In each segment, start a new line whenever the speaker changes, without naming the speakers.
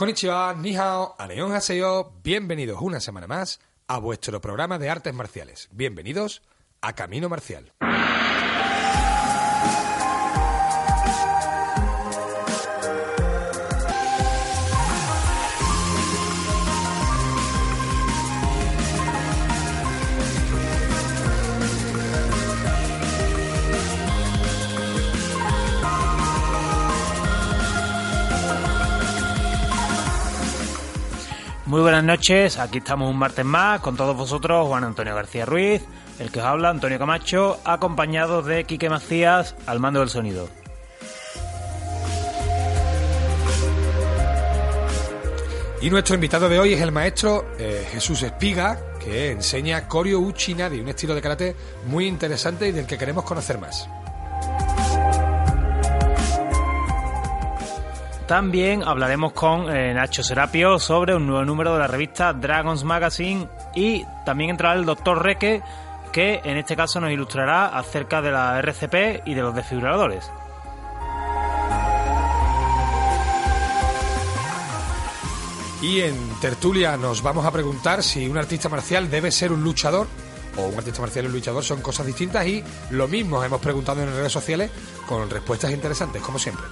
Konnichiwa, ni hao, aneon haseyo, bienvenidos una semana más a vuestro programa de artes marciales. Bienvenidos a Camino Marcial.
Muy buenas noches, aquí estamos un martes más con todos vosotros, Juan Antonio García Ruiz, el que os habla, Antonio Camacho, acompañado de Quique Macías al mando del sonido.
Y nuestro invitado de hoy es el maestro eh, Jesús Espiga, que enseña Koryo Uchinadi, un estilo de karate muy interesante y del que queremos conocer más.
También hablaremos con eh, Nacho Serapio sobre un nuevo número de la revista Dragons Magazine y también entrará el doctor Reque, que en este caso nos ilustrará acerca de la RCP y de los desfibriladores.
Y en tertulia nos vamos a preguntar si un artista marcial debe ser un luchador o un artista marcial y un luchador son cosas distintas y lo mismo hemos preguntado en redes sociales con respuestas interesantes, como siempre.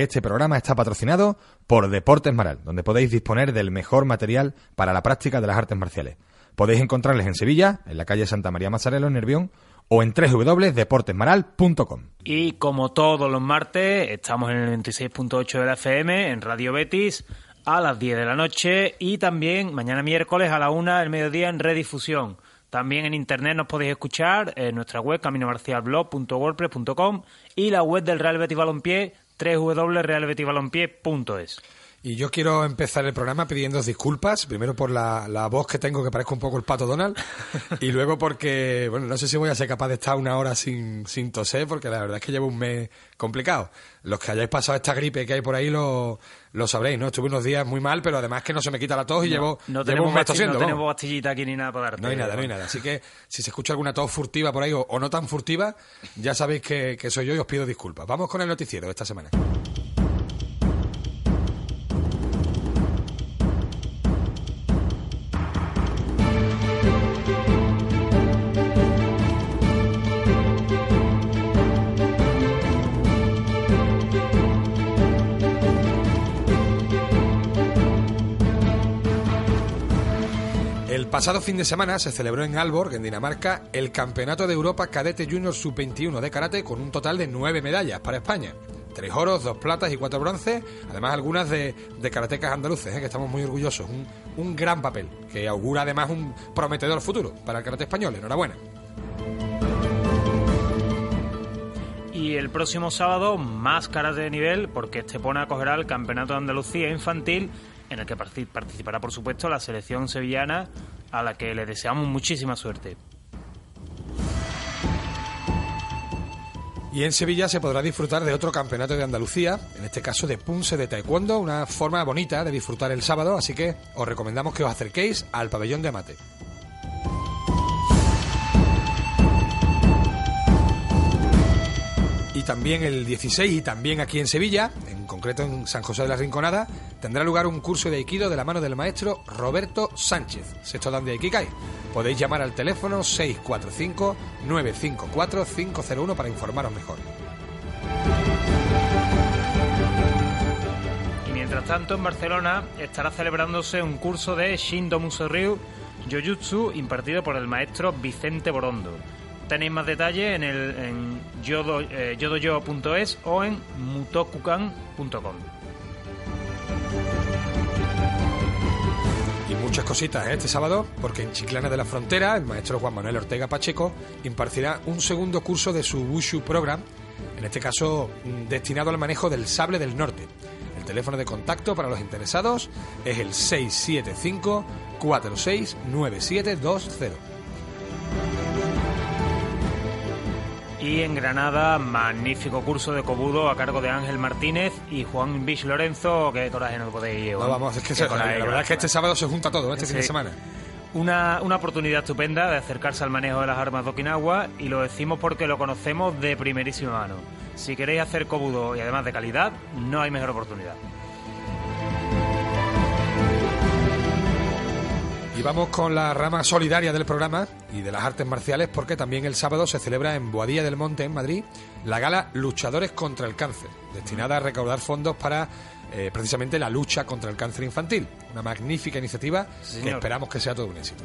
Este programa está patrocinado por Deportes Maral, donde podéis disponer del mejor material para la práctica de las artes marciales. Podéis encontrarles en Sevilla, en la calle Santa María Mazzarello, en Nervión, o en www.deportesmaral.com.
Y como todos los martes, estamos en el 26.8 de la FM, en Radio Betis, a las 10 de la noche y también mañana miércoles a la 1 del mediodía en redifusión. También en internet nos podéis escuchar en nuestra web caminomarcialblog.wordpress.com y la web del Real Betis Balompié www.realbetibalompié.es.
Y yo quiero empezar el programa pidiendo disculpas, primero por la, la, voz que tengo, que parezco un poco el pato Donald, y luego porque, bueno, no sé si voy a ser capaz de estar una hora sin, sin toser, porque la verdad es que llevo un mes complicado. Los que hayáis pasado esta gripe que hay por ahí lo, lo sabréis, ¿no? Estuve unos días muy mal, pero además que no se me quita la tos y
No,
llevo,
no
llevo
tenemos,
un mes tosiendo.
no
vamos.
tenemos pastillita aquí ni nada para darte.
No hay nada, no hay nada. Así que si se escucha alguna tos furtiva por ahí o, o no tan furtiva, ya sabéis que, que soy yo y os pido disculpas. Vamos con el noticiero de esta semana. Pasado fin de semana se celebró en Aalborg, en Dinamarca, el Campeonato de Europa Cadete Junior Sub-21 de karate con un total de nueve medallas para España. Tres oros, dos platas y cuatro bronces, además algunas de, de karatecas andaluces, ¿eh? que estamos muy orgullosos. Un, un gran papel, que augura además un prometedor futuro para el karate español. Enhorabuena.
Y el próximo sábado, más karate de nivel, porque Estepona acogerá el Campeonato de Andalucía Infantil, en el que partic- participará, por supuesto, la selección sevillana, a la que le deseamos muchísima suerte.
Y en Sevilla se podrá disfrutar de otro campeonato de Andalucía, en este caso de Punse de Taekwondo, una forma bonita de disfrutar el sábado, así que os recomendamos que os acerquéis al pabellón de Amate. También el 16 y también aquí en Sevilla, en concreto en San José de la Rinconada, tendrá lugar un curso de Aikido de la mano del maestro Roberto Sánchez, sexto dan de Aikikai. Podéis llamar al teléfono 645-954-501 para informaros mejor.
Y mientras tanto, en Barcelona estará celebrándose un curso de Shindo Musoryu Jojutsu impartido por el maestro Vicente Borondo. Tenéis más detalles en, el, en yodo, eh, o en mutokukan.com.
Y muchas cositas ¿eh? este sábado, porque en Chiclana de la Frontera el maestro Juan Manuel Ortega Pacheco impartirá un segundo curso de su Wushu Program, en este caso mm, destinado al manejo del sable del norte. El teléfono de contacto para los interesados es el 675 469720.
Y en Granada, magnífico curso de Cobudo a cargo de Ángel Martínez y Juan Vich Lorenzo. Qué coraje no podéis
No,
Juan.
vamos, es que se- la, verdad es que este sábado se junta todo, este fin de semana.
Una, una oportunidad estupenda de acercarse al manejo de las armas de Okinawa y lo decimos porque lo conocemos de primerísima mano. Si queréis hacer kobudo y además de calidad, no hay mejor oportunidad.
Y vamos con la rama solidaria del programa y de las artes marciales porque también el sábado se celebra en Boadilla del Monte, en Madrid, la gala Luchadores contra el Cáncer, destinada a recaudar fondos para eh, precisamente la lucha contra el cáncer infantil. Una magnífica iniciativa
Sí,
que esperamos que sea todo un éxito.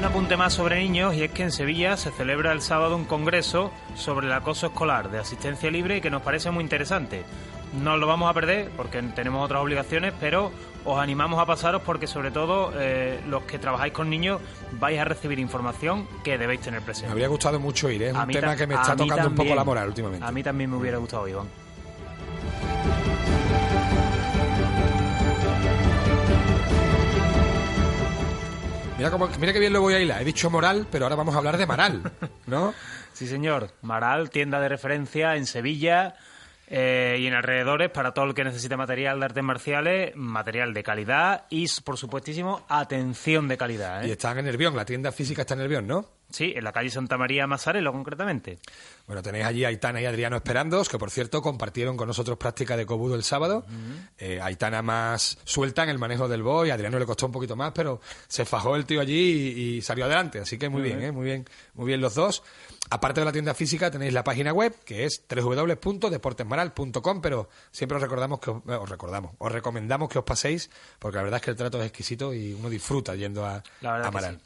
Un apunte más sobre niños, y es que en Sevilla se celebra el sábado un congreso sobre el acoso escolar de asistencia libre y que nos parece muy interesante. No lo vamos a perder porque tenemos otras obligaciones, pero os animamos a pasaros porque sobre todo eh, los que trabajáis con niños vais a recibir información que debéis tener
Me
presente.
habría gustado mucho ir, ¿eh? es
A
un tema que me está tocando un poco la moral últimamente.
A mí también me hubiera gustado, Iván.
Mira, cómo, mira qué bien lo voy a hilar. He dicho moral, pero ahora vamos a hablar de Maral, ¿no?
Sí, señor. Maral, tienda de referencia en Sevilla eh, y en alrededores para todo el que necesite material de artes marciales, material de calidad y, por supuestísimo, atención de calidad.
Y
¿eh?
están en Nervión, la tienda física está en Nervión, ¿no?
Sí, en la calle Santa María Mazarelo, concretamente.
Bueno, tenéis allí a Aitana y Adriano esperándoos, que por cierto compartieron con nosotros práctica de Kobudo el sábado. Eh, Aitana más suelta en el manejo del boy, a Adriano le costó un poquito más, pero se fajó el tío allí y, y salió adelante. Así que muy bien, ¿eh? muy bien, muy bien los dos. Aparte de la tienda física, tenéis la página web, que es www.deportesmaral.com, pero siempre os recordamos que os, eh, os recordamos, os recomendamos que os paséis, porque la verdad es que el trato es exquisito y uno disfruta yendo a,
La
Maral.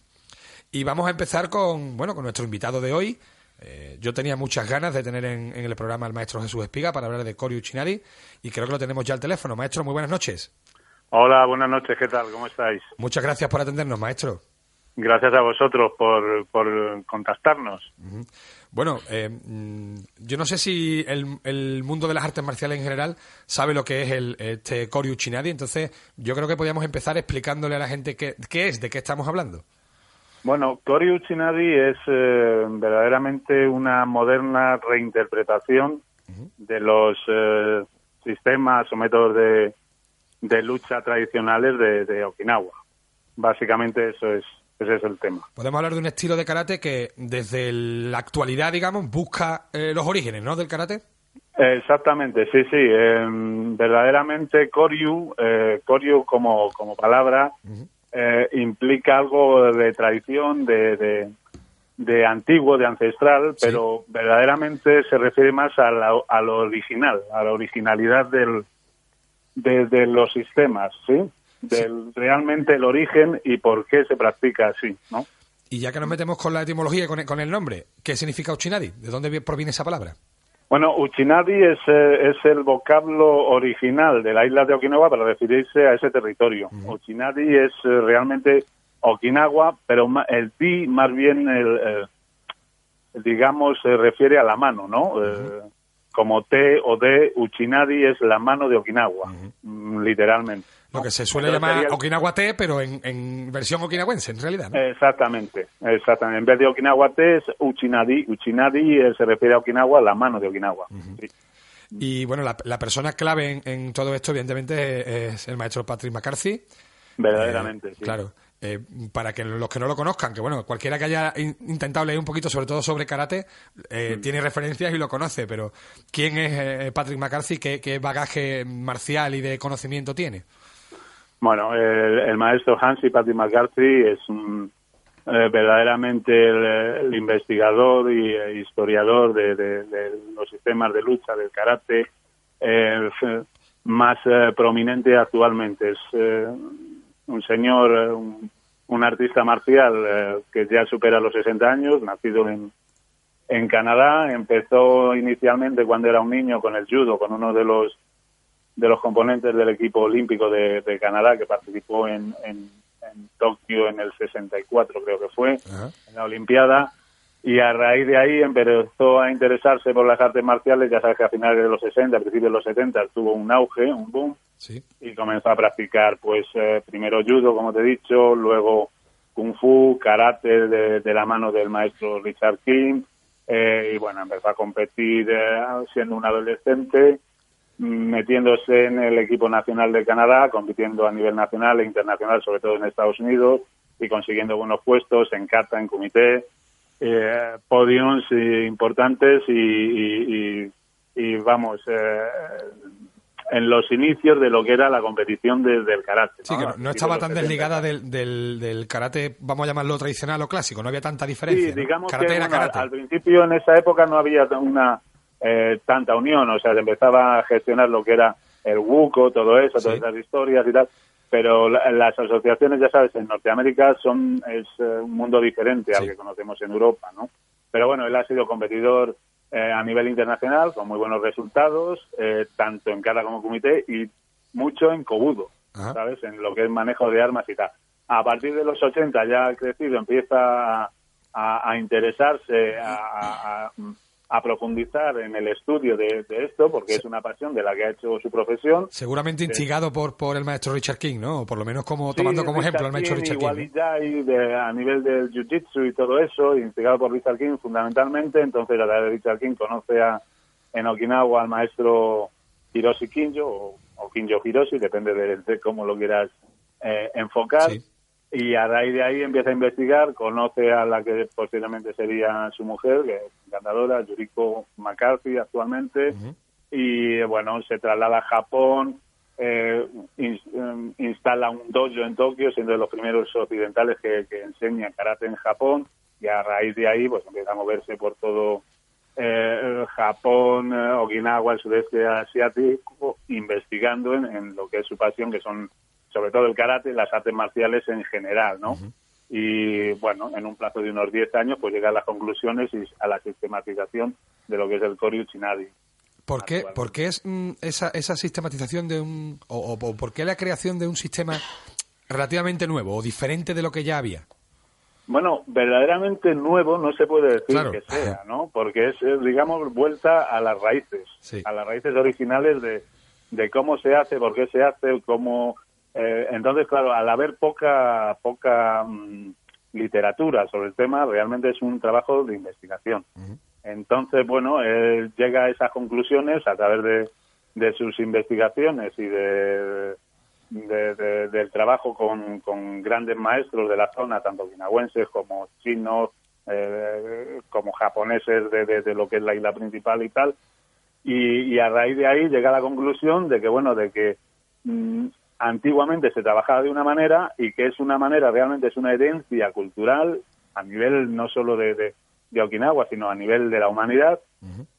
Y vamos a empezar con, bueno, con nuestro invitado de hoy. Eh, yo tenía muchas ganas de tener en, en el programa al maestro Jesús Espiga para hablar de Cory Uchinadi y creo que lo tenemos ya al teléfono. Maestro, muy buenas noches.
Hola, buenas noches, ¿qué tal? ¿Cómo estáis?
Muchas gracias por atendernos, maestro.
Gracias a vosotros por, por contactarnos.
Bueno, eh, mm, yo no sé si el, el mundo de las artes marciales en general sabe lo que es el, este Uchinadi, entonces yo creo que podríamos empezar explicándole a la gente qué, qué es, de qué estamos hablando.
Bueno, Tori Uchinadi es eh, verdaderamente una moderna reinterpretación de los eh, sistemas o métodos de, de lucha tradicionales de, de Okinawa. Básicamente eso es, ese es el tema.
Podemos hablar de un estilo de karate que desde la actualidad, digamos, busca eh, los orígenes, ¿no?, del karate.
Exactamente, sí, sí. eh, verdaderamente Koryu, eh, Koryu como, como palabra, eh, implica algo de tradición, de, de, de antiguo, de ancestral,
Sí.
pero verdaderamente se refiere más a, la- a lo original, a la originalidad del, de, de los sistemas, ¿sí? Del, Realmente el origen y por qué se practica así, ¿no?
Y ya que nos metemos con la etimología y con el, con el nombre, ¿qué significa Uchinadi? ¿De dónde vi- proviene esa palabra?
Bueno, Uchinadi es, eh, es el vocablo original de la isla de Okinawa para referirse a ese territorio. Uchinadi es eh, realmente Okinawa, pero el ti más bien, el, el- digamos, se refiere a la mano, ¿no? Eh, como T o D, Uchinadi es la mano de Okinawa, mm, literalmente.
Lo que se suele
Entonces
llamar
el-
Okinawa T, pero en, en versión okinawense, en realidad. ¿no?
Exactamente, exactamente. En vez de Okinawa T es Uchinadi. Uchinadi eh, se refiere a Okinawa, la mano de Okinawa. Sí.
Y bueno, la, la persona clave en, en todo esto, evidentemente, es el maestro Patrick McCarthy.
Verdaderamente,
Eh,
sí.
Claro. Eh, para que los que no lo conozcan, que bueno, cualquiera que haya in- intentado leer un poquito, sobre todo sobre karate, eh, tiene referencias y lo conoce, pero ¿quién es eh, Patrick McCarthy? ¿Qué, ¿Qué bagaje marcial y de conocimiento tiene?
Bueno, el, el maestro Hansi Patrick McCarthy es un, eh, verdaderamente el, el investigador y historiador de, de- de los sistemas de lucha del karate más prominente actualmente. Es eh, un señor, un, un artista marcial eh, que ya supera los 60 años, nacido en, en Canadá. Empezó inicialmente cuando era un niño con el judo, con uno de los de los componentes del equipo olímpico de, de Canadá que participó en, en, en Tokio en el 64 creo que fue
Ajá.
en la Olimpiada y a raíz de ahí empezó a interesarse por las artes marciales ya sabes que a finales de los 60 a principios de los 70 tuvo un auge un boom Y comenzó a practicar pues eh, primero judo como te he dicho luego kung fu karate de, la mano del maestro Richard King eh, y bueno empezó a competir eh, siendo un adolescente metiéndose en el equipo nacional de Canadá, compitiendo a nivel nacional e internacional, sobre todo en Estados Unidos, y consiguiendo buenos puestos en kata, en comité, eh, podiums importantes y, y, vamos, eh, en los inicios de lo que era la competición desde el karate.
Sí, que no, estaba tan desligada del, del, karate, vamos a llamarlo tradicional o clásico, no había tanta diferencia.
Sí, digamos que al principio en esa época no había una eh, tanta unión, o sea, se empezaba a gestionar lo que era el WUCO, todo eso, todas esas historias y tal, pero las asociaciones, ya sabes, en Norteamérica son es eh, un mundo diferente al que conocemos en Europa, ¿no? Pero bueno, él ha sido competidor eh, a nivel internacional con muy buenos resultados, tanto en cada como comité y mucho en Kobudo, ¿sabes? En lo que es manejo de armas y tal. A partir de los 80 ya ha crecido, empieza a, interesarse, a, a profundizar en el estudio de, esto, porque es una pasión de la que ha hecho su profesión.
Seguramente instigado por, por el maestro Richard King, ¿no? O por lo menos como tomando como ejemplo al maestro Richard King.
y a nivel del jiu-jitsu y todo eso, instigado por Richard King fundamentalmente. Entonces, a través de Richard King conoce a, en Okinawa al maestro Hiroshi Kinjo, o, Kinjo Hiroshi, depende de, cómo lo quieras eh, enfocar y a raíz de ahí empieza a investigar, conoce a la que posiblemente sería su mujer, que es encantadora, Yuriko McCarthy actualmente, y bueno, se traslada a Japón, eh, eh, instala un dojo en Tokio, siendo de los primeros occidentales que, que enseña karate en Japón, y a raíz de ahí pues empieza a moverse por todo eh, Japón, Okinawa, el sudeste asiático, investigando en lo que es su pasión, que son sobre todo el karate y las artes marciales en general, ¿no? Y bueno, en un plazo de unos 10 años, pues llega a las conclusiones y a la sistematización de lo que es el Koryu Chinadi.
¿Por qué, ¿Por qué es mm, esa, esa sistematización de un. O, por qué la creación de un sistema relativamente nuevo o diferente de lo que ya había?
Bueno, verdaderamente nuevo no se puede decir que sea, ¿no? Porque es, digamos, vuelta a las raíces, a las raíces originales de, de cómo se hace, por qué se hace, cómo eh, entonces, claro, al haber poca, poca mm, literatura sobre el tema, realmente es un trabajo de investigación. Entonces, bueno, él llega a esas conclusiones a través de, de sus investigaciones y de, del trabajo con, con, grandes maestros de la zona, tanto guinahuenses como chinos, eh, como japoneses de, lo que es la isla principal y tal. Y, y, a raíz de ahí llega a la conclusión de que, bueno, de que mm, antiguamente se trabajaba de una manera y que es una manera, realmente es una herencia cultural a nivel no solo de, de, Okinawa, sino a nivel de la humanidad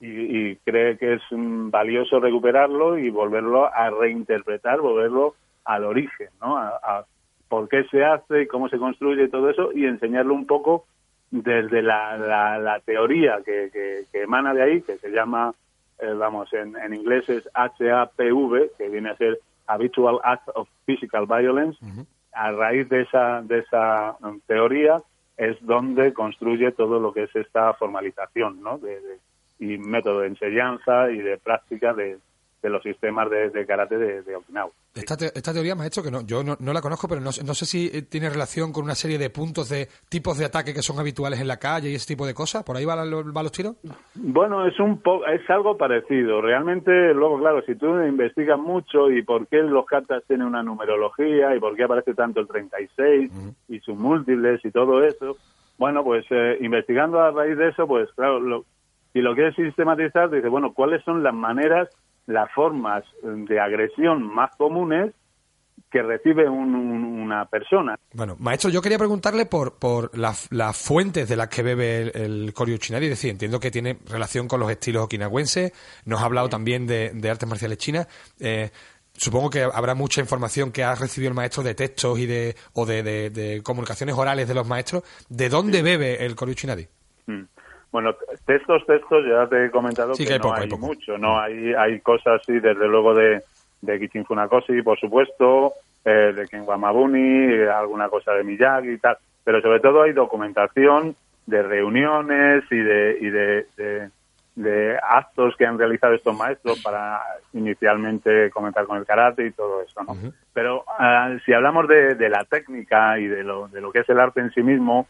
y, cree que es valioso recuperarlo y volverlo a reinterpretar, volverlo al origen, ¿no? A, por qué se hace, cómo se construye y todo eso y enseñarlo un poco desde la, la, teoría que, que, emana de ahí, que se llama, eh, vamos, en, en inglés es HAPV, que viene a ser Habitual Act of Physical Violence, a raíz de esa, de esa um, teoría es donde construye todo lo que es esta formalización, ¿no? De, y método de enseñanza y de práctica de, de los sistemas de, karate de, Okinawa.
Esta, esta teoría me ha hecho que no, yo no, la conozco, pero no, no, sé si eh, tiene relación con una serie de puntos de tipos de ataque que son habituales en la calle y ese tipo de cosas. ¿Por ahí van los tiros?
Bueno, es un es algo parecido. Realmente, luego, claro, si tú investigas mucho y por qué los katas tienen una numerología y por qué aparece tanto el 36 y sus múltiples y todo eso, bueno, pues eh, investigando a raíz de eso, pues claro, lo, si lo quieres sistematizar, dice, bueno, ¿cuáles son las maneras las formas de agresión más comunes que recibe una persona.
Bueno, maestro, yo quería preguntarle por, por las, fuentes de las que bebe el, el Chinari. Es decir, entiendo que tiene relación con los estilos okinawenses. Nos ha hablado también de, artes marciales chinas. Eh, supongo que habrá mucha información que ha recibido el maestro de textos y de, o de, comunicaciones orales de los maestros. ¿De dónde bebe el Koryu Chinari?
Mm. Bueno, textos, textos, ya te he comentado que, no hay, mucho, no hay, hay cosas, sí, desde luego de, de Kichin Funakoshi, por supuesto, eh, de Ken Wamabuni, alguna cosa de Miyagi y tal, pero sobre todo hay documentación de reuniones y de, y de, de, actos que han realizado estos maestros para inicialmente comentar con el karate y todo eso, ¿no? Pero ah, si hablamos de, de la técnica y de lo, de lo que es el arte en sí mismo,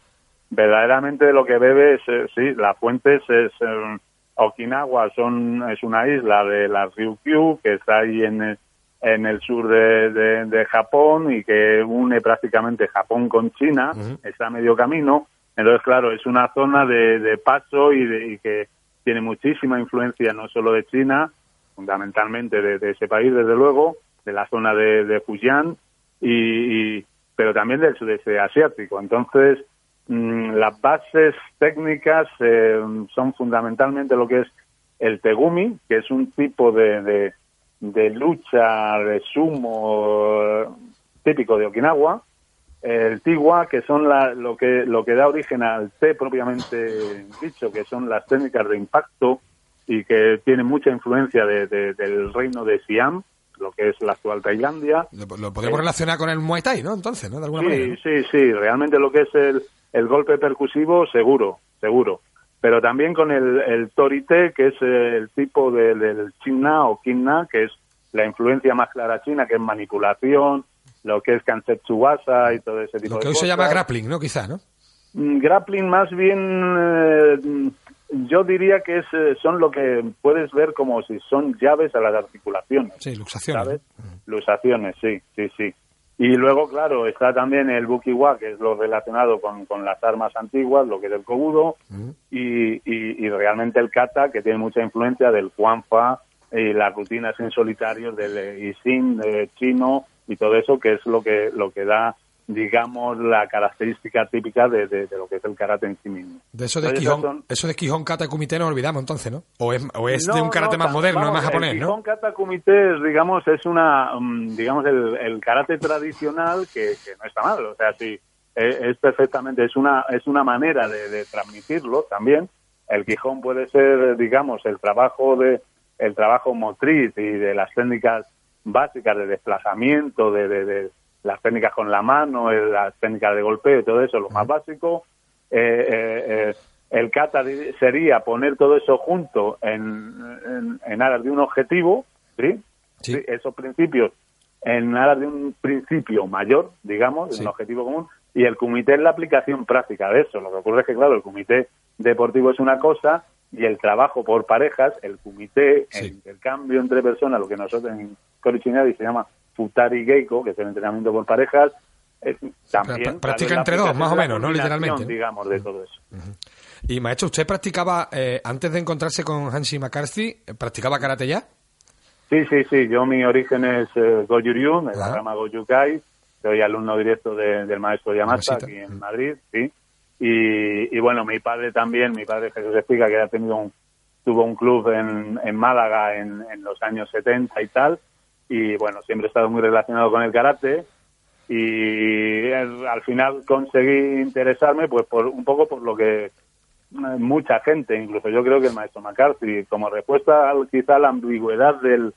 verdaderamente lo que bebe es, eh, sí, la fuente es, eh, Okinawa son, es una isla de la Ryukyu que está ahí en el, en el sur de, de, Japón y que une prácticamente Japón con China, está a medio camino. Entonces, claro, es una zona de, de paso y, de, y que tiene muchísima influencia no solo de China, fundamentalmente de, ese país, desde luego, de la zona de, de Fujian, y, pero también del sudeste asiático. Entonces, las bases técnicas eh, son fundamentalmente lo que es el tegumi, que es un tipo de, de, lucha de sumo típico de Okinawa, el tigua, que son lo que lo que da origen al té propiamente dicho, que son las técnicas de impacto y que tienen mucha influencia del reino de Siam, lo que es la actual Tailandia.
Lo, podemos relacionar con el Muay Thai, ¿no? Entonces, ¿no? De alguna
sí, sí, sí. Realmente lo que es el, el golpe percusivo, seguro, seguro. Pero también con el, el torite, que es el tipo del china o kinna, que es la influencia más clara china, que es manipulación, lo que es Kansetsubasa y todo ese tipo de cosas. Lo
que hoy se llama grappling, ¿no? Quizá, ¿no?
Mm, grappling más bien, eh, yo diría que es, eh, son lo que puedes ver como si son llaves a las articulaciones.
Sí, luxaciones. ¿sabes?
Luxaciones, sí, sí, sí. Y luego, claro, está también el bukiwa, que es lo relacionado con, con las armas antiguas, lo que es el kobudo, y, y, realmente el kata, que tiene mucha influencia del huanfa y las rutinas en solitario del isin de chino y todo eso, que es lo que, lo que da digamos, la característica típica de, de, lo que es el karate en sí mismo.
De eso de Quijón, eso de Quijón Kata Kumite no olvidamos entonces, ¿no? O es, o es de un karate más moderno, más japonés,
el
¿no?
Quijón Kata Kumite, digamos, es una, mm, digamos, el, el karate tradicional que, que, no está mal, o sea, sí, es, es perfectamente, es una, es una manera de, de, transmitirlo también. El Quijón puede ser, digamos, el trabajo de, el trabajo motriz y de las técnicas básicas de desplazamiento, de, de las técnicas con la mano, las técnicas de golpeo y todo eso, lo más básico. Eh, eh, eh, el kata sería poner todo eso junto en, en, aras de un objetivo, ¿sí? Esos principios en aras de un principio mayor, digamos, de un objetivo común, y el comité es la aplicación práctica de eso. Lo que ocurre es que, claro, el comité deportivo es una cosa y el trabajo por parejas, el comité, el intercambio entre personas, lo que nosotros en Corichinari se llama Futari Geiko, que es el entrenamiento por parejas, también...
Practica entre dos, más o menos, ¿no? Literalmente.
Digamos, de todo eso.
Y maestro, ¿usted practicaba, eh, antes de encontrarse con Hanshi McCarthy, practicaba karate ya?
Sí, sí, sí. Yo mi origen es eh, Goju-Ryu, en la rama Goju-Kai. Soy alumno directo del maestro Yamata aquí en Madrid, sí. Y, bueno, mi padre también, mi padre Jesús explica que ha tenido un, tuvo un club en, en Málaga en, en los años 70 y tal y bueno, siempre he estado muy relacionado con el karate y al final conseguí interesarme pues por un poco por lo que mucha gente, incluso yo creo que el maestro McCarthy, como respuesta al, quizá a la ambigüedad del,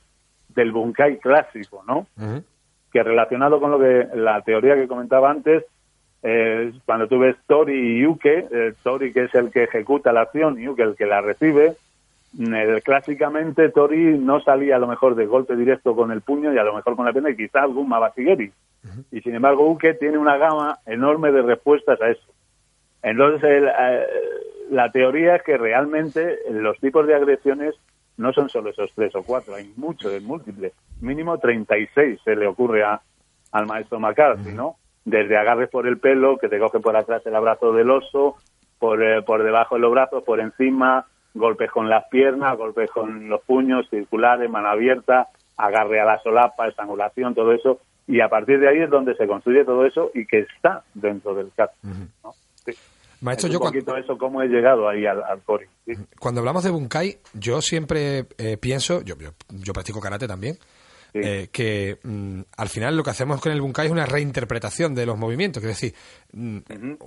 del bunkai clásico, ¿no? Que relacionado con lo que la teoría que comentaba antes, eh, cuando tú ves Tori y Yuke, eh, Tori que es el que ejecuta la acción y Yuke el que la recibe, el, clásicamente Tori no salía a lo mejor de golpe directo con el puño y a lo mejor con la pena y quizás algún Mabasigeri. Y sin embargo Uke tiene una gama enorme de respuestas a eso. Entonces eh, la teoría es que realmente los tipos de agresiones no son solo esos tres o cuatro, hay muchos, es múltiples. Mínimo 36 se le ocurre a, al maestro McCarthy, ¿no? Desde agarres por el pelo, que te coge por atrás el abrazo del oso, por, eh, por debajo de los brazos, por encima, golpes con las piernas, golpes con los puños, circulares, mano abierta, agarre a la solapa, estrangulación, todo eso, y a partir de ahí es donde se construye todo eso y que está dentro del CAT.
Maestro,
un
yo
poquito eso, cómo he llegado ahí al, al
Cuando hablamos de Bunkai, yo siempre eh, pienso, yo, yo, practico karate también, eh, que mm, al final lo que hacemos con el bunkai es una reinterpretación de los movimientos. Es decir, mm,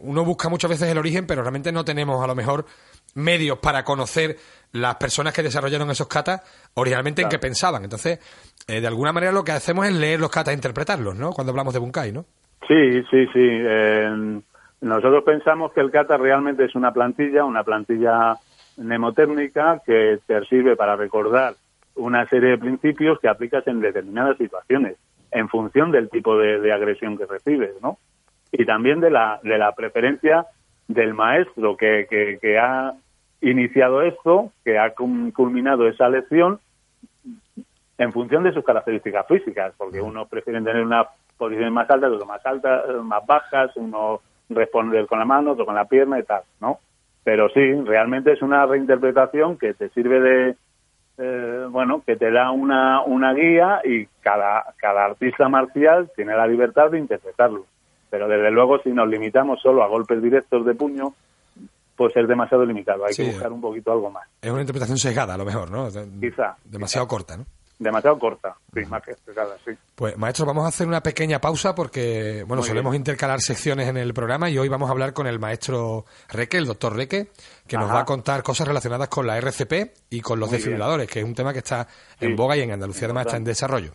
uno busca muchas veces el origen, pero realmente no tenemos a lo mejor medios para conocer las personas que desarrollaron esos katas originalmente en qué pensaban. Entonces, eh, de alguna manera lo que hacemos es leer los katas e interpretarlos, ¿no? Cuando hablamos de bunkai, ¿no?
Sí, sí, sí. nosotros pensamos que el kata realmente es una plantilla, una plantilla mnemotérmica que te sirve para recordar una serie de principios que aplicas en determinadas situaciones, en función del tipo de, agresión que recibes, ¿no? Y también de la, de la preferencia del maestro que, que, ha iniciado esto, que ha culminado esa lección en función de sus características físicas, porque unos prefieren tener una posición más alta, otros más altas, más bajas, uno responder con la mano, otro con la pierna y tal, ¿no? Pero sí, realmente es una reinterpretación que te sirve de, eh, bueno, que te da una, una guía y cada, cada artista marcial tiene la libertad de interpretarlo. Pero desde luego, si nos limitamos solo a golpes directos de puño, pues es demasiado limitado. Hay que buscar un poquito algo más.
Es una interpretación sesgada, a lo mejor, ¿no?
Quizá.
Demasiado corta, ¿no?
Demasiado corta, sí, más que sesgada, sí.
Pues, maestro, vamos a hacer una pequeña pausa porque, bueno, solemos intercalar secciones en el programa y hoy vamos a hablar con el maestro Reque, el doctor Reque, que nos va a contar cosas relacionadas con la RCP y con los desfibriladores, que es un tema que está en boga y en Andalucía además está en desarrollo.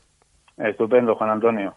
Estupendo, Juan Antonio.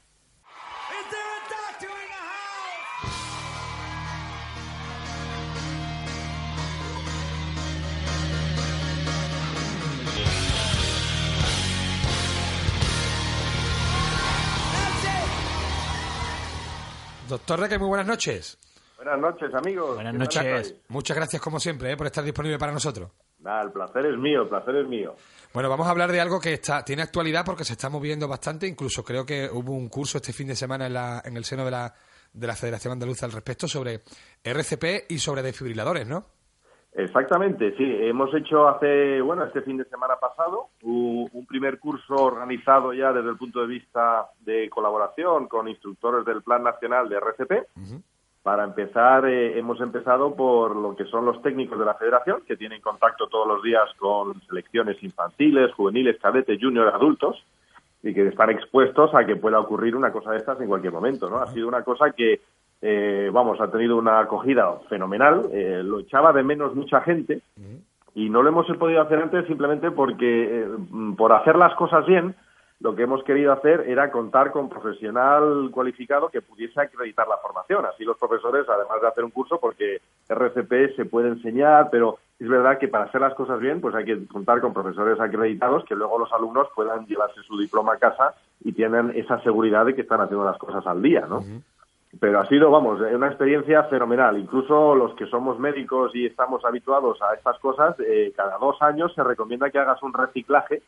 Doctor Reque, muy buenas noches.
Buenas noches, amigos.
Buenas noches.
Muchas gracias, como siempre, eh, por estar disponible para nosotros.
Nada, el placer es mío, el placer es mío.
Bueno, vamos a hablar de algo que está tiene actualidad porque se está moviendo bastante. Incluso creo que hubo un curso este fin de semana en, la, en el seno de la, de la Federación Andaluza al respecto sobre RCP y sobre desfibriladores, ¿no?
Exactamente, sí. Hemos hecho hace, bueno, este fin de semana pasado, un, primer curso organizado ya desde el punto de vista de colaboración con instructores del Plan Nacional de RCP. Para empezar, eh, hemos empezado por lo que son los técnicos de la federación, que tienen contacto todos los días con selecciones infantiles, juveniles, cadetes, junior, adultos, y que están expuestos a que pueda ocurrir una cosa de estas en cualquier momento, ¿no? Ha sido una cosa que eh, vamos, ha tenido una acogida fenomenal, eh, lo echaba de menos mucha gente y no lo hemos podido hacer antes simplemente porque eh, por hacer las cosas bien, lo que hemos querido hacer era contar con profesional cualificado que pudiese acreditar la formación. Así los profesores, además de hacer un curso, porque RCP se puede enseñar, pero es verdad que para hacer las cosas bien, pues hay que contar con profesores acreditados que luego los alumnos puedan llevarse su diploma a casa y tienen esa seguridad de que están haciendo las cosas al día, ¿no? Pero ha sido, vamos, una experiencia fenomenal. Incluso los que somos médicos y estamos habituados a estas cosas, eh, cada dos años se recomienda que hagas un reciclaje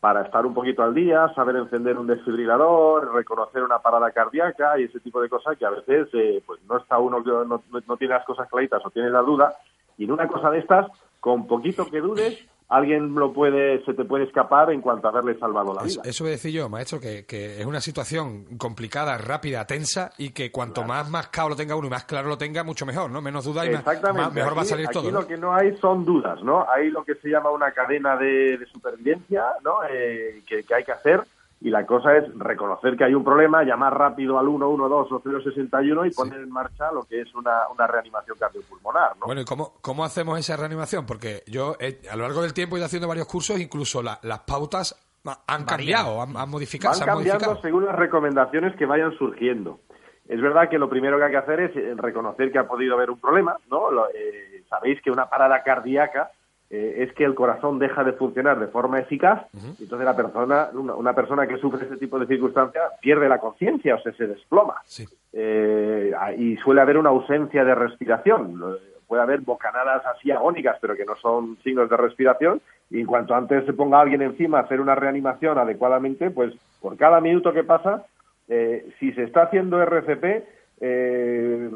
para estar un poquito al día, saber encender un desfibrilador, reconocer una parada cardíaca y ese tipo de cosas que a veces eh, pues no está uno, no, no tiene las cosas claritas o tiene la duda. Y en una cosa de estas, con poquito que dudes, alguien lo puede, se te puede escapar en cuanto a haberle salvado la vida.
Eso, voy a decir yo, maestro, que, es una situación complicada, rápida, tensa y que cuanto más más lo tenga uno y más claro lo tenga, mucho mejor, ¿no? Menos duda y más, mejor va a salir todo.
Aquí lo que no hay son dudas, ¿no? Hay lo que se llama una cadena de, supervivencia, ¿no? Eh, que hay que hacer y la cosa es reconocer que hay un problema, llamar rápido al 112 o 061 y poner en marcha lo que es una, una reanimación cardiopulmonar. ¿no?
Bueno, ¿y cómo, cómo hacemos esa reanimación? Porque yo a lo largo del tiempo he ido haciendo varios cursos, incluso las pautas han cambiado, han, modificado.
Van cambiando según las recomendaciones que vayan surgiendo. Es verdad que lo primero que hay que hacer es eh, reconocer que ha podido haber un problema, ¿no? Eh, sabéis que una parada cardíaca eh, es que el corazón deja de funcionar de forma eficaz, y entonces la persona, una, persona que sufre este tipo de circunstancias pierde la conciencia, o sea, se desploma. Eh, y suele haber una ausencia de respiración. Puede haber bocanadas así agónicas, pero que no son signos de respiración. Y en cuanto antes se ponga alguien encima a hacer una reanimación adecuadamente, pues por cada minuto que pasa, eh, si se está haciendo RCP, eh,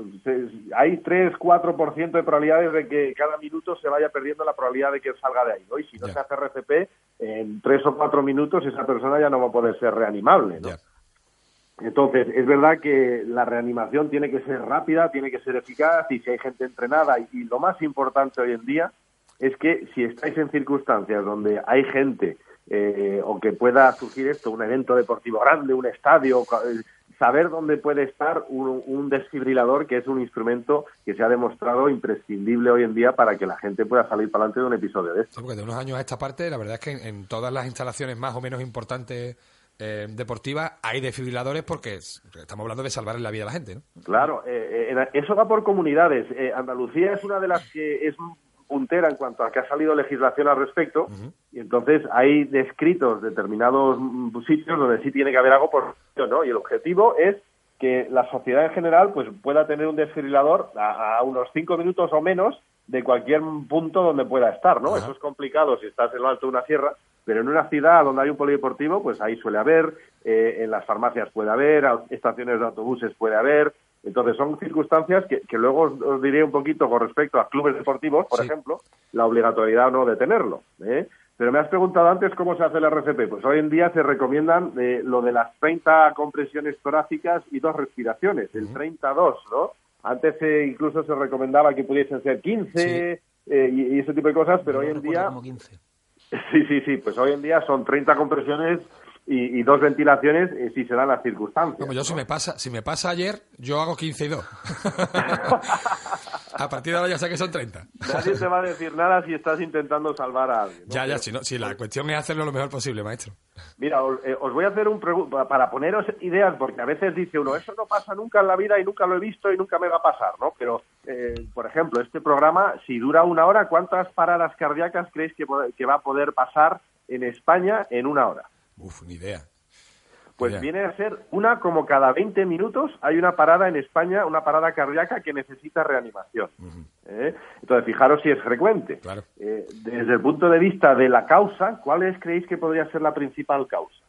hay 3-4% de probabilidades de que cada minuto se vaya perdiendo la probabilidad de que salga de ahí. Y si no se hace RCP, en 3 o 4 minutos esa persona ya no va a poder ser reanimable. Entonces, es verdad que la reanimación tiene que ser rápida, tiene que ser eficaz y si hay gente entrenada y, lo más importante hoy en día es que si estáis en circunstancias donde hay gente eh, o que pueda surgir esto, un evento deportivo grande, un estadio, saber dónde puede estar un, desfibrilador, que es un instrumento que se ha demostrado imprescindible hoy en día para que la gente pueda salir para adelante de un episodio de esto.
porque de unos años a esta parte, la verdad es que en, todas las instalaciones más o menos importantes eh, deportivas hay desfibriladores porque estamos hablando de salvar la vida a la gente. ¿no?
Claro, eh, eh, eso va por comunidades. Andalucía es una de las que es puntera en cuanto a que ha salido legislación al respecto y entonces hay descritos determinados sitios donde sí tiene que haber algo por ¿no? y el objetivo es que la sociedad en general pues pueda tener un desfibrilador a, unos cinco minutos o menos de cualquier punto donde pueda estar, ¿no? Eso es complicado si estás en lo alto de una sierra, pero en una ciudad donde hay un polideportivo, pues ahí suele haber, eh, en las farmacias puede haber, estaciones de autobuses puede haber. Entonces son circunstancias que, luego os, diré un poquito con respecto a clubes deportivos, por ejemplo, la obligatoriedad o no de tenerlo. ¿eh? Pero me has preguntado antes cómo se hace el RCP. Pues hoy en día se recomiendan eh, lo de las 30 compresiones torácicas y dos respiraciones, el 32, ¿no? Antes eh, incluso se recomendaba que pudiesen ser 15 eh, y, ese tipo de cosas, pero hoy en día...
Como 15.
Sí, sí, sí, pues hoy en día son 30 compresiones y, dos ventilaciones eh, si se dan las circunstancias.
Como yo si me pasa, si me pasa ayer, yo hago 15 y 2. a partir de ahora ya sé que son 30.
Nadie te va a decir nada si estás intentando salvar a alguien.
Ya, ya, si, no, si la cuestión es hacerlo lo mejor posible, maestro.
Mira, eh, os, voy a hacer un pregunta para poneros ideas, porque a veces dice uno, eso no pasa nunca en la vida y nunca lo he visto y nunca me va a pasar, ¿no? Pero, eh, por ejemplo, este programa, si dura una hora, ¿cuántas paradas cardíacas creéis que, que va a poder pasar en España en una hora?
Uf, ni idea.
Pues viene a ser una como cada 20 minutos hay una parada en España, una parada cardíaca que necesita reanimación. ¿eh? Entonces, fijaros si es frecuente.
Claro.
Eh, desde el punto de vista de la causa, ¿cuál creéis que podría ser la principal causa?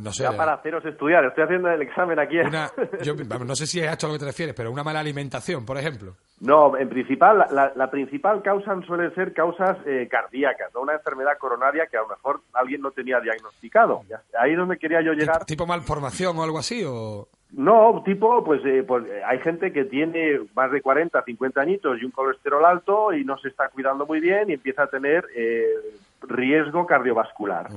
Pues no sé.
Ya para haceros estudiar, estoy haciendo el examen aquí.
yo, no sé si es esto a lo que te refieres, pero una mala alimentación, por ejemplo.
No, en principal, la, principal causa suelen ser causas eh, cardíacas, ¿no? una enfermedad coronaria que a lo mejor alguien no tenía diagnosticado. Ahí es donde quería yo llegar.
¿Tipo malformación o algo así? o...?
No, tipo, pues, eh, pues eh, hay gente que tiene más de 40, 50 añitos y un colesterol alto y no se está cuidando muy bien y empieza a tener riesgo cardiovascular.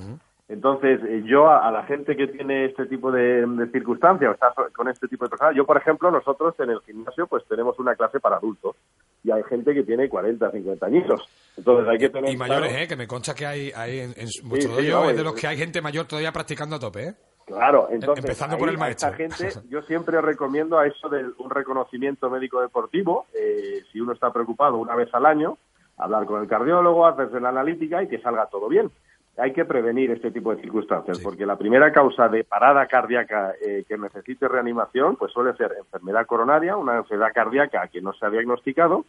Entonces, eh, yo a, la gente que tiene este tipo de, circunstancias o está con este tipo de personas, yo, por ejemplo, nosotros en el gimnasio pues tenemos una clase para adultos y hay gente que tiene 40, 50 años. Entonces hay que tener...
Y mayores, ¿eh? Que me concha que hay, hay en, vuestro es de los que hay gente mayor todavía practicando a tope, ¿eh?
Claro, entonces
empezando por el maestro.
A esta gente, yo siempre recomiendo a eso de un reconocimiento médico deportivo, eh, si uno está preocupado una vez al año, hablar con el cardiólogo, hacerse la analítica y que salga todo bien hay que prevenir este tipo de circunstancias, porque la primera causa de parada cardíaca eh, que necesite reanimación, pues suele ser enfermedad coronaria, una enfermedad cardíaca que no se ha diagnosticado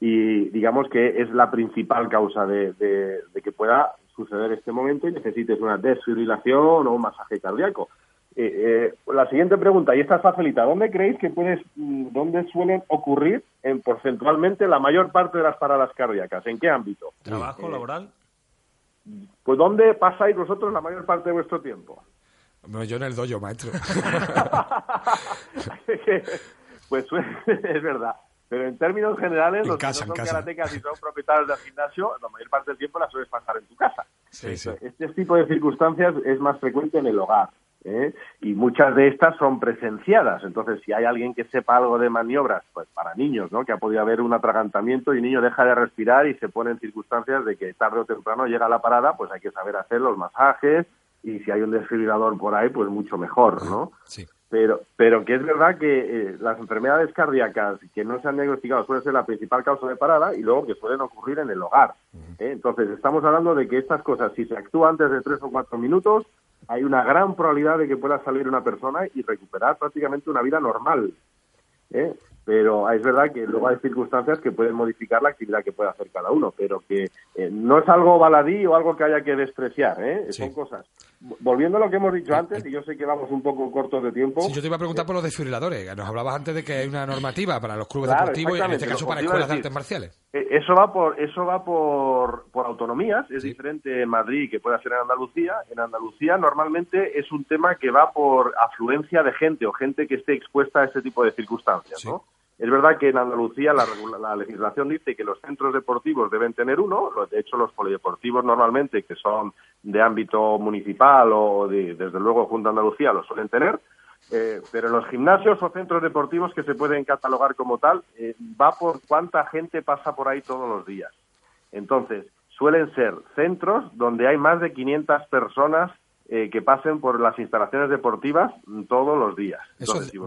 y digamos que es la principal causa de, que pueda suceder este momento y necesites una desfibrilación o un masaje cardíaco. Eh, eh, la siguiente pregunta, y esta facilita, ¿dónde creéis que puedes, mm, dónde suelen ocurrir en porcentualmente la mayor parte de las paradas cardíacas? ¿En qué ámbito?
¿Trabajo laboral?
Pues ¿dónde pasáis vosotros la mayor parte de vuestro tiempo?
yo en el dojo, maestro.
pues es verdad. Pero en términos generales, los que no son karatecas y son propietarios del gimnasio, la mayor parte del tiempo la sueles pasar en tu casa. Este tipo de circunstancias es más frecuente en el hogar. ¿Eh? y muchas de estas son presenciadas. Entonces, si hay alguien que sepa algo de maniobras, pues para niños, ¿no? que ha podido haber un atragantamiento y el niño deja de respirar y se pone en circunstancias de que tarde o temprano llega a la parada, pues hay que saber hacer los masajes y si hay un desfibrilador por ahí, pues mucho mejor, ¿no?
Sí.
Pero, pero que es verdad que eh, las enfermedades cardíacas que no se han diagnosticado suelen ser la principal causa de parada y luego que suelen ocurrir en el hogar. ¿eh? Entonces, estamos hablando de que estas cosas, si se actúa antes de tres o cuatro minutos, hay una gran probabilidad de que pueda salir una persona y recuperar prácticamente una vida normal. ¿eh? Pero es verdad que luego hay circunstancias que pueden modificar la actividad que puede hacer cada uno, pero que eh, no es algo baladí o algo que haya que despreciar, ¿eh? son cosas volviendo a lo que hemos dicho antes, y yo sé que vamos un poco cortos de tiempo.
Sí, yo te iba a preguntar por los desfibriladores. Nos hablabas antes de que hay una normativa para los clubes deportivos y en este caso para escuelas de artes marciales.
Eh, eso va por eso va por, por autonomías. Es diferente en Madrid que puede ser en Andalucía. En Andalucía normalmente es un tema que va por afluencia de gente o gente que esté expuesta a este tipo de circunstancias, ¿no? Es verdad que en Andalucía la, legislación dice que los centros deportivos deben tener uno, de hecho los polideportivos normalmente, que son de ámbito municipal o de, desde luego Junta Andalucía, lo suelen tener, eh, pero los gimnasios o centros deportivos que se pueden catalogar como tal, eh, va por cuánta gente pasa por ahí todos los días. Entonces, suelen ser centros donde hay más de 500 personas eh, que pasen por las instalaciones deportivas todos los días.